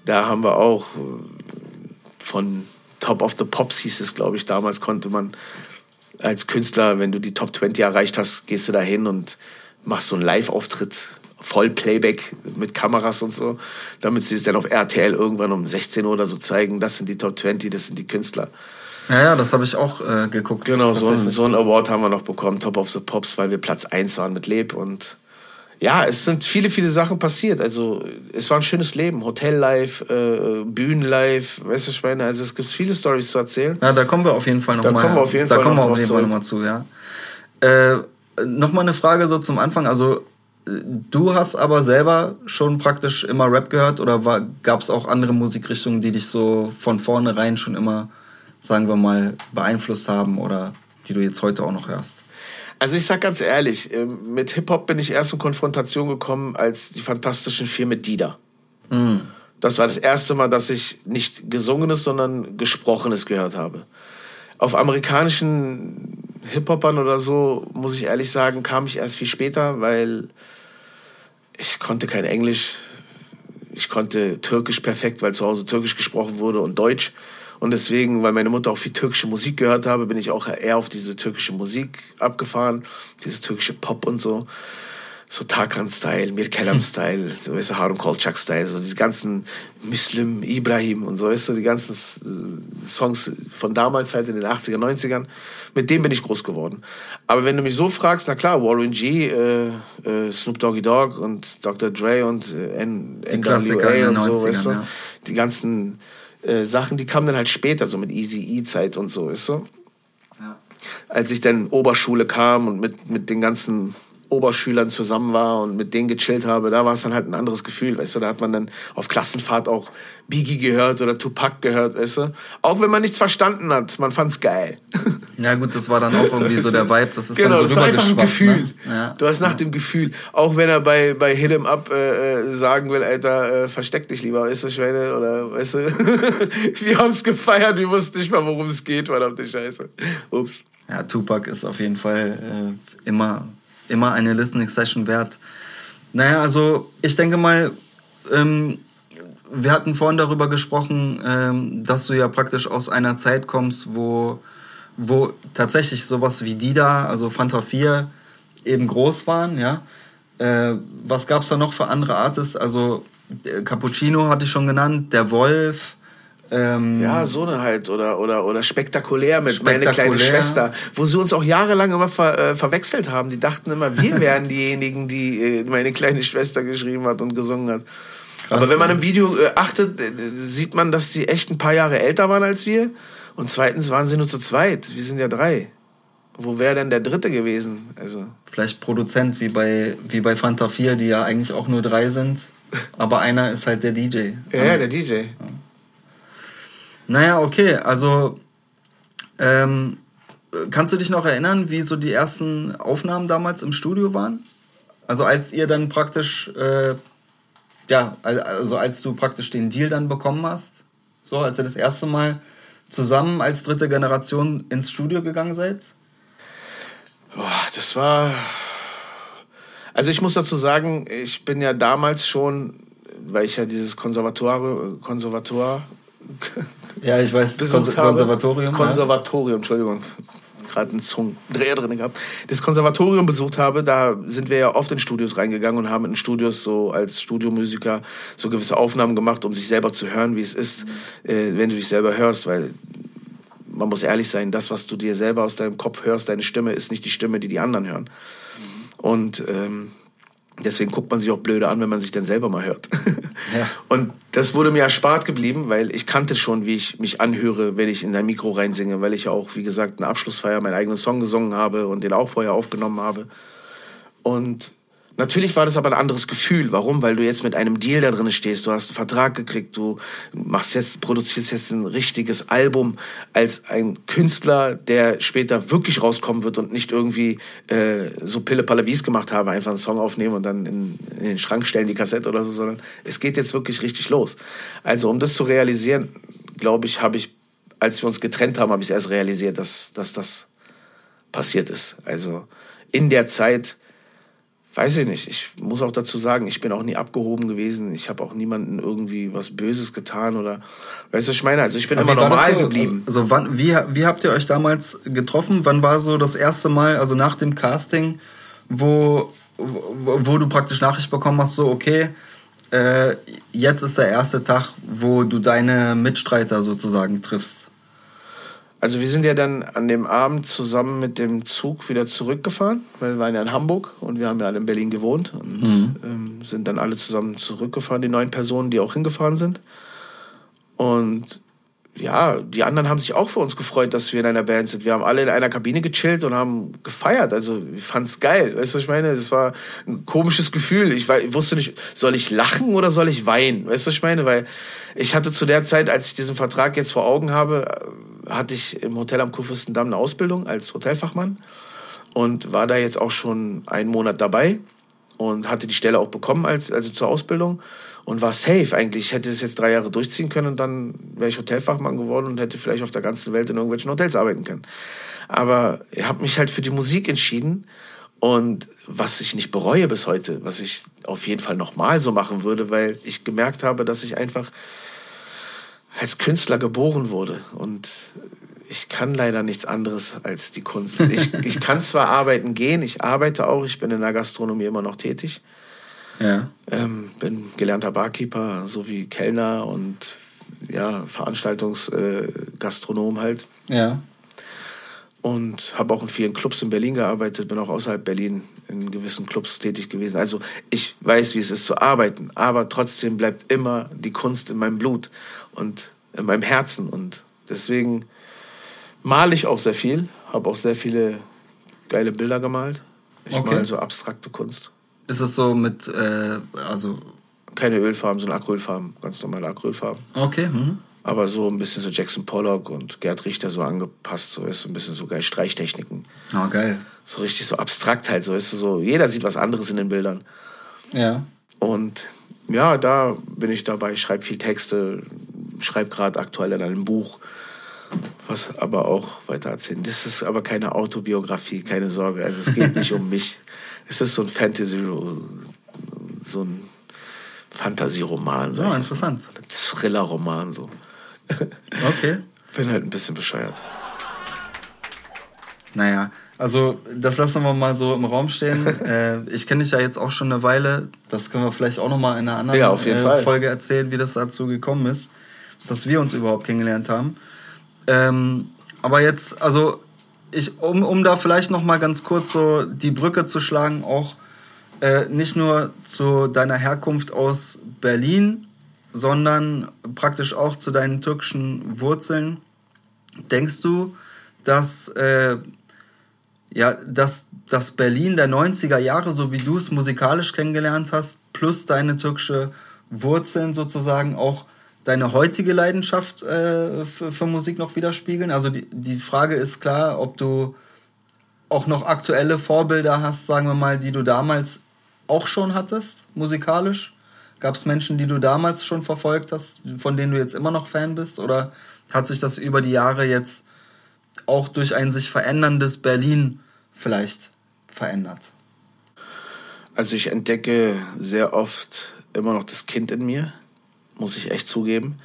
Da haben wir auch äh, von Top of the Pops hieß es, glaube ich, damals konnte man als Künstler, wenn du die Top 20 erreicht hast, gehst du da hin und machst so einen Live-Auftritt, Voll-Playback mit Kameras und so, damit sie es dann auf RTL irgendwann um 16 Uhr oder so zeigen. Das sind die Top 20, das sind die Künstler. ja, ja, das habe ich auch äh, geguckt. Genau, so, ein, tatsächlich. so einen Award haben wir noch bekommen, Top of the Pops, weil wir Platz 1 waren mit Leb. Und ja, es sind viele, viele Sachen passiert. Also es war ein schönes Leben. Hotel-Life, äh, Bühnen-Life, weißt du, ich meine? Also es gibt viele Stories zu erzählen. Ja, da kommen wir auf jeden Fall noch Da mal. kommen wir auf jeden da Fall kommen noch wir auf jeden Fall zurück. noch mal zu, ja. Äh, noch mal eine Frage so zum Anfang. Also du hast aber selber schon praktisch immer Rap gehört oder gab es auch andere Musikrichtungen, die dich so von vornherein schon immer, sagen wir mal, beeinflusst haben oder die du jetzt heute auch noch hörst? Also ich sag ganz ehrlich, ähm, mit Hip-Hop bin ich erst in Konfrontation gekommen als die Fantastischen Vier mit Dida. Das war das erste Mal, dass ich nicht Gesungenes, sondern Gesprochenes gehört habe. Auf amerikanischen Hip-Hopern oder so, muss ich ehrlich sagen, kam ich erst viel später, weil ich konnte kein Englisch. Ich konnte Türkisch perfekt, weil zu Hause Türkisch gesprochen wurde und Deutsch. Und deswegen, weil meine Mutter auch viel türkische Musik gehört habe, bin ich auch eher auf diese türkische Musik abgefahren. Dieses türkische Pop und so. So Tarkan-Style, Mir Kelam-Style, so weißt du, Harun Kolchak-Style, so die ganzen Muslim, Ibrahim und so, weißt du, die ganzen äh, Songs von damals halt in den 80er, 90ern. Mit dem bin ich groß geworden. Aber wenn du mich so fragst, na klar, Warren G, äh, äh, Snoop Doggy Dogg und Dr. Dre und äh, N Die Klassiker in den NWA und so, 90ern, weißt du, ja. die ganzen äh, Sachen, die kamen dann halt später, so mit Easy-E-Zeit und so, weißt du? Als ich dann Oberschule kam und mit, mit den ganzen Oberschülern zusammen war und mit denen gechillt habe, da war es dann halt ein anderes Gefühl, weißt du, da hat man dann auf Klassenfahrt auch Biggie gehört oder Tupac gehört, weißt du, auch wenn man nichts verstanden hat, man fand's geil. Ja gut, das war dann auch irgendwie so der Vibe, das ist genau, dann so das war einfach ein rübergeschwappt, Gefühl. Ne? Ja. Du hast nach dem Gefühl, auch wenn er bei, bei Hit 'em Up äh, äh, sagen will, Alter, äh, versteck dich lieber, weißt du, Schweine, oder weißt du, wir haben's gefeiert, wir wussten nicht mal, worum es geht, verdammte Scheiße. Ups. Ja, Tupac ist auf jeden Fall äh, immer, immer eine Listening Session wert. Naja, also ich denke mal, ähm, wir hatten vorhin darüber gesprochen, ähm, dass du ja praktisch aus einer Zeit kommst, wo, wo tatsächlich sowas wie die da, also Fanta 4, eben groß waren, ja. Äh, was gab's da noch für andere Artists? Also der Cappuccino hatte ich schon genannt, der Wolf. Ähm, Ja, so eine halt. Oder, oder, oder spektakulär mit meine kleine Spektakulär. Schwester. Wo sie uns auch jahrelang immer ver, äh, verwechselt haben. Die dachten immer, wir wären diejenigen, die äh, meine kleine Schwester geschrieben hat und gesungen hat. Aber wenn man im Video äh, achtet, äh, sieht man, dass die echt ein paar Jahre älter waren als wir. Und zweitens waren sie nur zu zweit. Wir sind ja drei. Wo wäre denn der dritte gewesen? Also, vielleicht Produzent wie bei, wie bei Fanta 4, die ja eigentlich auch nur drei sind. Aber einer ist halt der DJ. ja, ja, der DJ. Naja, okay, also ähm, kannst du dich noch erinnern, wie so die ersten Aufnahmen damals im Studio waren? Also als ihr dann praktisch, äh, ja, al- also als du praktisch den Deal dann bekommen hast, so als ihr das erste Mal zusammen als dritte Generation ins Studio gegangen seid? Boah, das war. Also ich muss dazu sagen, ich bin ja damals schon, weil ich ja dieses Konservatoire, Konservatoire Ja, ich weiß, besucht Kon- habe. Konservatorium. Konservatorium, Entschuldigung. Gerade einen Zungendreher drin gehabt. Das Konservatorium besucht habe, da sind wir ja oft in Studios reingegangen und haben in Studios so als Studiomusiker so gewisse Aufnahmen gemacht, um sich selber zu hören, wie es ist, äh, wenn du dich selber hörst, weil man muss ehrlich sein, das, was du dir selber aus deinem Kopf hörst, deine Stimme, ist nicht die Stimme, die die anderen hören. Und ähm, deswegen guckt man sich auch blöde an, wenn man sich dann selber mal hört. Ja. Und das wurde mir erspart geblieben, weil ich kannte schon, wie ich mich anhöre, wenn ich in ein Mikro reinsinge, weil ich ja auch, wie gesagt, eine Abschlussfeier meinen eigenen Song gesungen habe und den auch vorher aufgenommen habe. Und natürlich war das aber ein anderes Gefühl. Warum? Weil du jetzt mit einem Deal da drin stehst. Du hast einen Vertrag gekriegt. Du machst jetzt, produzierst jetzt ein richtiges Album als ein Künstler, der später wirklich rauskommen wird und nicht irgendwie äh, so ich es gemacht habe, einfach einen Song aufnehmen und dann in, in den Schrank stellen, die Kassette oder so, sondern es geht jetzt wirklich richtig los. Also um das zu realisieren, glaube ich, habe ich, als wir uns getrennt haben, habe ich erst realisiert, dass, dass das passiert ist. Also in der Zeit, weiß ich nicht, ich muss auch dazu sagen, ich bin auch nie abgehoben gewesen. Ich habe auch niemanden irgendwie was Böses getan oder, weißt du, was ich meine? Also ich bin immer war das normal so? geblieben. Also wann, wie, wie habt ihr euch damals getroffen? Wann war so das erste Mal, also nach dem Casting, wo, wo, wo du praktisch Nachricht bekommen hast, so okay, äh, jetzt ist der erste Tag, wo du deine Mitstreiter sozusagen triffst. Also wir sind ja dann an dem Abend zusammen mit dem Zug wieder zurückgefahren, weil wir waren ja in Hamburg und wir haben ja alle in Berlin gewohnt und ähm, sind dann alle zusammen zurückgefahren, die neun Personen, die auch hingefahren sind. Und ja, die anderen haben sich auch für uns gefreut, dass wir in einer Band sind. Wir haben alle in einer Kabine gechillt und haben gefeiert. Also ich fand's geil. Weißt du, was ich meine? Das war ein komisches Gefühl. Ich, war, ich wusste nicht, soll ich lachen oder soll ich weinen? Weißt du, was ich meine? Weil ich hatte zu der Zeit, als ich diesen Vertrag jetzt vor Augen habe, äh, hatte ich im Hotel am Kurfürstendamm eine Ausbildung als Hotelfachmann und war da jetzt auch schon einen Monat dabei und hatte die Stelle auch bekommen als also zur Ausbildung und war safe eigentlich. Ich hätte es jetzt drei Jahre durchziehen können und dann wäre ich Hotelfachmann geworden und hätte vielleicht auf der ganzen Welt in irgendwelchen Hotels arbeiten können. Aber ich habe mich halt für die Musik entschieden und was ich nicht bereue bis heute, was ich auf jeden Fall nochmal so machen würde, weil ich gemerkt habe, dass ich einfach als Künstler geboren wurde und ich kann leider nichts anderes als die Kunst. Ich, ich kann zwar arbeiten gehen, ich arbeite auch, ich bin in der Gastronomie immer noch tätig, Ja. ähm, bin gelernter Barkeeper sowie Kellner und ja, Veranstaltungsgastronom äh, halt. Ja. Und habe auch in vielen Clubs in Berlin gearbeitet, bin auch außerhalb Berlin in gewissen Clubs tätig gewesen. Also ich weiß, wie es ist zu arbeiten, aber trotzdem bleibt immer die Kunst in meinem Blut und in meinem Herzen. Und deswegen male ich auch sehr viel, habe auch sehr viele geile Bilder gemalt. Ich Okay. mal so abstrakte Kunst. Ist es so mit, äh, also, Keine Ölfarben, sondern Acrylfarben. Ganz normale Acrylfarben. okay, mhm. Aber so ein bisschen so Jackson Pollock und Gerd Richter so angepasst. So ist so ein bisschen so geil. Streichtechniken. Oh, geil. So richtig so abstrakt halt. So ist so. Jeder sieht was anderes in den Bildern. Ja. Und ja, da bin ich dabei, schreibe viel Texte, schreibe gerade aktuell an einem Buch, was aber auch weiter erzählen. Das ist aber keine Autobiografie, keine Sorge. Also es geht nicht um mich. Es ist so ein Fantasy, so ein Fantasy-Roman. Oh, interessant. So. Ein Thriller-Roman so. Okay. Bin halt ein bisschen bescheuert. Naja, also das lassen wir mal so im Raum stehen. äh, ich kenne dich ja jetzt auch schon eine Weile. Das können wir vielleicht auch noch mal in einer anderen Ja, äh. Folge erzählen, wie das dazu gekommen ist, dass wir uns überhaupt kennengelernt haben. Ähm, aber jetzt, also ich, um, um da vielleicht noch mal ganz kurz so die Brücke zu schlagen, auch äh, nicht nur zu deiner Herkunft aus Berlin, sondern praktisch auch zu deinen türkischen Wurzeln. Denkst du, dass, äh, ja, dass das Berlin der 90er Jahre, so wie du es musikalisch kennengelernt hast, plus deine türkische Wurzeln sozusagen auch deine heutige Leidenschaft äh, für, für Musik noch widerspiegeln? Also die, die Frage ist klar, ob du auch noch aktuelle Vorbilder hast, sagen wir mal, die du damals auch schon hattest, musikalisch? Gab es Menschen, die du damals schon verfolgt hast, von denen du jetzt immer noch Fan bist? Oder hat sich das über die Jahre jetzt auch durch ein sich veränderndes Berlin vielleicht verändert? Also ich entdecke sehr oft immer noch das Kind in mir, muss ich echt zugeben.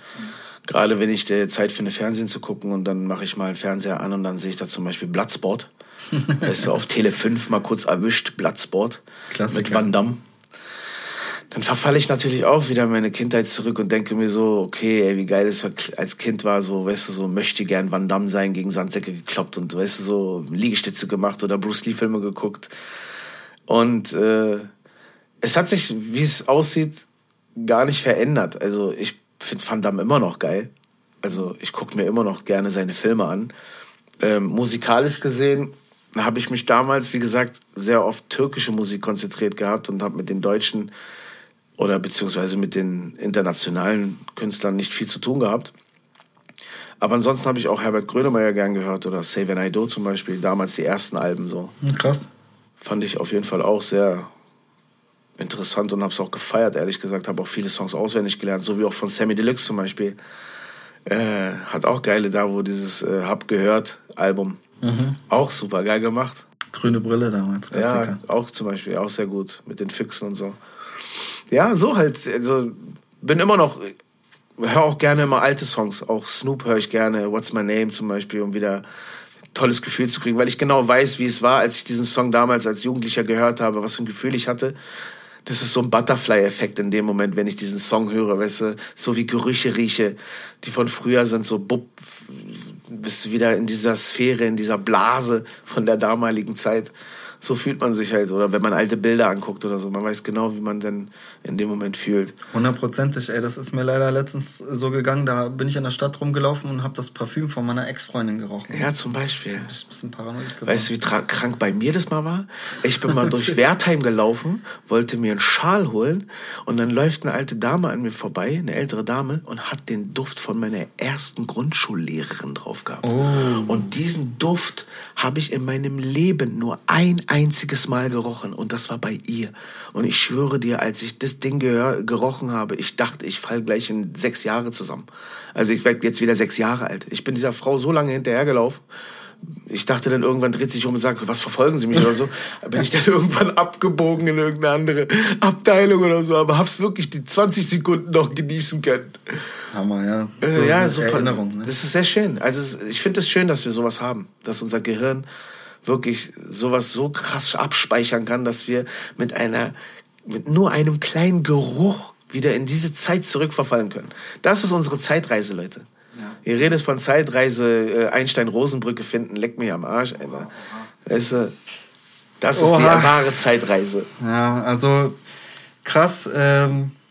Gerade wenn ich der Zeit finde, Fernsehen zu gucken und dann mache ich mal einen Fernseher an und dann sehe ich da zum Beispiel Bloodsport. weißt du, auf Tele 5 mal kurz erwischt, Bloodsport Klassiker. mit Van Damme. Dann verfalle ich natürlich auch wieder in meine Kindheit zurück und denke mir so, okay, ey, wie geil es als Kind war, so, weißt du, so möchte gern Van Damme sein, gegen Sandsäcke gekloppt und, weißt du, so Liegestütze gemacht oder Bruce Lee Filme geguckt. Und äh, es hat sich, wie es aussieht, gar nicht verändert. Also ich finde Van Damme immer noch geil. Also ich gucke mir immer noch gerne seine Filme an. Ähm, musikalisch gesehen habe ich mich damals, wie gesagt, sehr auf türkische Musik konzentriert gehabt und habe mit den deutschen oder beziehungsweise mit den internationalen Künstlern nicht viel zu tun gehabt. Aber ansonsten habe ich auch Herbert Grönemeyer gern gehört oder Say When I Do zum Beispiel, damals die ersten Alben so. Krass. Fand ich auf jeden Fall auch sehr interessant und habe es auch gefeiert, ehrlich gesagt. Habe auch viele Songs auswendig gelernt, so wie auch von Sammy Deluxe zum Beispiel. Äh, hat auch geile da, wo dieses äh, Hab gehört Album. Auch super geil gemacht. Grüne Brille damals, Ja, auch zum Beispiel, auch sehr gut mit den Füchsen und so. Ja, so halt. Also bin immer noch, höre auch gerne immer alte Songs. Auch Snoop höre ich gerne, What's My Name zum Beispiel, um wieder ein tolles Gefühl zu kriegen, weil ich genau weiß, wie es war, als ich diesen Song damals als Jugendlicher gehört habe, was für ein Gefühl ich hatte. Das ist so ein Butterfly-Effekt in dem Moment, wenn ich diesen Song höre, weißt du, so wie Gerüche rieche, die von früher sind, so bupp, bist du wieder in dieser Sphäre, in dieser Blase von der damaligen Zeit. So fühlt man sich halt. Oder wenn man alte Bilder anguckt oder so. Man weiß genau, wie man denn in dem Moment fühlt. Hundertprozentig, ey. Das ist mir leider letztens so gegangen. Da bin ich in der Stadt rumgelaufen und habe das Parfüm von meiner Ex-Freundin gerochen. Ja, zum Beispiel. Ich bin ein bisschen paranoid geworden. Weißt du, wie krank bei mir das mal war? Ich bin mal durch Wertheim gelaufen, wollte mir einen Schal holen und dann läuft eine alte Dame an mir vorbei, eine ältere Dame, und hat den Duft von meiner ersten Grundschullehrerin drauf gehabt. Und diesen Duft habe ich in meinem Leben nur ein einziges Mal gerochen und das war bei ihr. Und ich schwöre dir, als ich das Ding gehör, gerochen habe, ich dachte, ich fall gleich in sechs Jahre zusammen. Also ich werde jetzt wieder sechs Jahre alt. Ich bin dieser Frau so lange hinterhergelaufen. Ich dachte dann irgendwann dreht sich um und sagt, was verfolgen Sie mich oder so. Bin ich dann irgendwann abgebogen in irgendeine andere Abteilung oder so, aber hab's wirklich die 20 Sekunden noch genießen können. Hammer, ja. Also, ja, super. Erinnerung, ne? Das ist sehr schön. Also ich finde es schön, dass wir sowas haben, dass unser Gehirn wirklich sowas so krass abspeichern kann, dass wir mit einer mit nur einem kleinen Geruch wieder in diese Zeit zurückverfallen können. Das ist unsere Zeitreise, Leute. Ihr redet von Zeitreise, äh, Einstein-Rosenbrücke finden, leck mich am Arsch, Alter. Weißt du, das ist die Oha. wahre Zeitreise. Ja, also krass. Ähm, äh,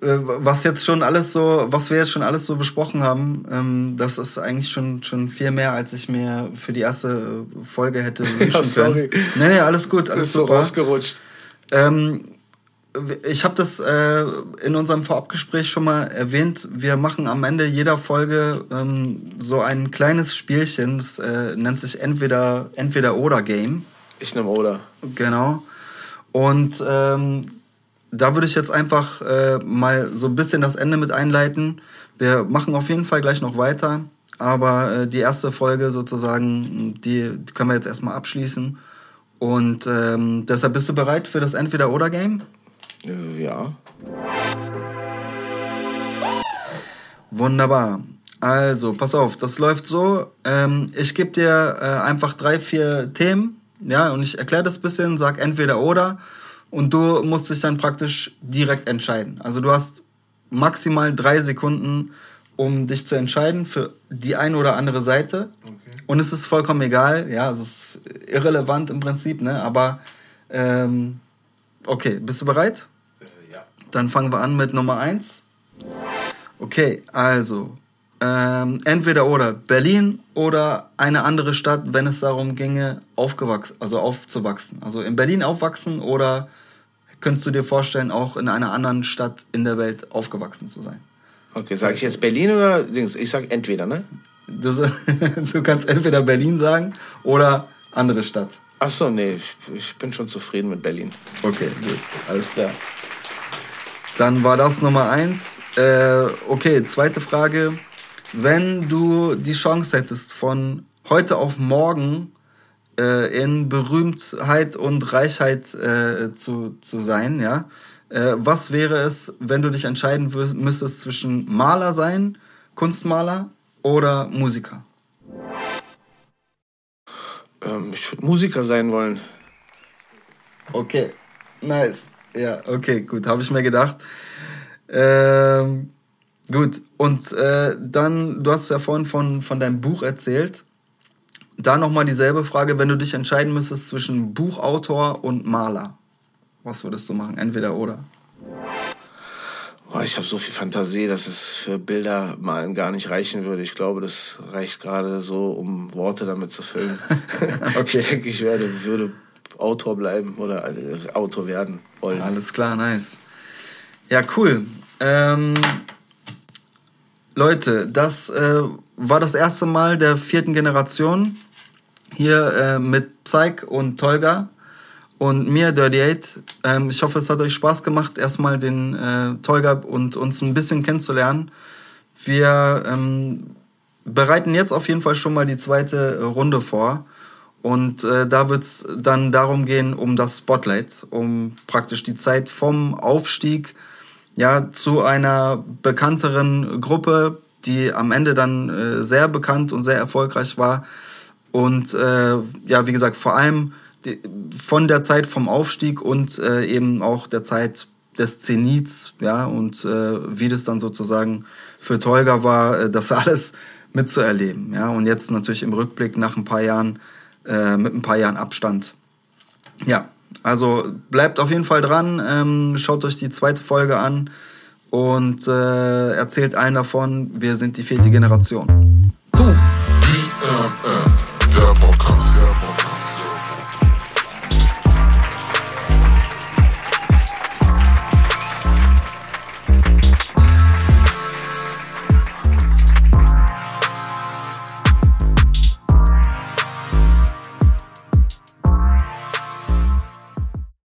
was jetzt schon alles so, was wir jetzt schon alles so besprochen haben, ähm, das ist eigentlich schon, schon viel mehr, als ich mir für die erste Folge hätte wünschen Ja, sorry. können. Nee, nee, alles gut, alles Ist so super. rausgerutscht. Ähm, ich habe das äh, in unserem Vorabgespräch schon mal erwähnt. Wir machen am Ende jeder Folge ähm, so ein kleines Spielchen. Das äh, nennt sich entweder entweder oder Game. Ich nehme Oder. Genau. Und ähm, da würde ich jetzt einfach äh, mal so ein bisschen das Ende mit einleiten. Wir machen auf jeden Fall gleich noch weiter, aber äh, die erste Folge sozusagen, die, die können wir jetzt erstmal abschließen. Und ähm, deshalb bist du bereit für das Entweder-Oder-Game? Äh, ja. Wunderbar. Also, pass auf, das läuft so. Ähm, ich gebe dir äh, einfach drei, vier Themen, ja, und ich erkläre das bisschen, sag entweder oder. Und du musst dich dann praktisch direkt entscheiden. Also du hast maximal drei Sekunden, um dich zu entscheiden für die eine oder andere Seite. Und es ist vollkommen egal, ja, es ist irrelevant im Prinzip, ne? Aber ähm, okay, bist du bereit? ja. Dann fangen wir an mit Nummer eins. Okay, also ähm, entweder oder Berlin oder eine andere Stadt, wenn es darum ginge, aufgewachsen, also aufzuwachsen. Also in Berlin aufwachsen oder könntest du dir vorstellen, auch in einer anderen Stadt in der Welt aufgewachsen zu sein? Okay, sage ich jetzt Berlin oder Dings? Ich sag entweder, ne? Du, du kannst entweder Berlin sagen oder andere Stadt. Ach so, nee, ich, ich bin schon zufrieden mit Berlin. Okay, gut, alles klar. Dann war das Nummer eins. Äh, okay, zweite Frage. Wenn du die Chance hättest, von heute auf morgen äh, in Berühmtheit und Reichheit äh, zu, zu sein, ja, äh, was wäre es, wenn du dich entscheiden müsstest zwischen Maler sein, Kunstmaler oder Musiker? Ähm, ich würde Musiker sein wollen. Okay, nice. Ja, okay, gut, habe ich mir gedacht. Ähm, gut, und äh, dann, du hast ja vorhin von, von deinem Buch erzählt. Da nochmal dieselbe Frage, wenn du dich entscheiden müsstest zwischen Buchautor und Maler. Was würdest du machen? Entweder oder. Boah, ich habe so viel Fantasie, dass es für Bilder malen gar nicht reichen würde. Ich glaube, das reicht gerade so, um Worte damit zu füllen. Okay. Ich denke, ich werde, würde Autor bleiben oder äh, Autor werden wollen. Alles klar, nice. Ja, cool. Ähm, Leute, das äh, war das erste Mal der vierten Generation hier äh, mit Psych und Tolga und mir, Dirty Eight. Ähm, ich hoffe, es hat euch Spaß gemacht, erstmal den äh, Tolga und uns ein bisschen kennenzulernen. Wir ähm, bereiten jetzt auf jeden Fall schon mal die zweite Runde vor. Und äh, da wird's dann darum gehen, um das Spotlight, um praktisch die Zeit vom Aufstieg ja, zu einer bekannteren Gruppe, die am Ende dann äh, sehr bekannt und sehr erfolgreich war. Und äh, ja, wie gesagt, vor allem die, von der Zeit vom Aufstieg und äh, eben auch der Zeit des Zenits, ja, und äh, wie das dann sozusagen für Tolga war, äh, das alles mitzuerleben, ja, und jetzt natürlich im Rückblick nach ein paar Jahren, äh, mit ein paar Jahren Abstand. Ja, also bleibt auf jeden Fall dran, ähm, schaut euch die zweite Folge an und äh, erzählt allen davon, wir sind die vierte Generation. Puh.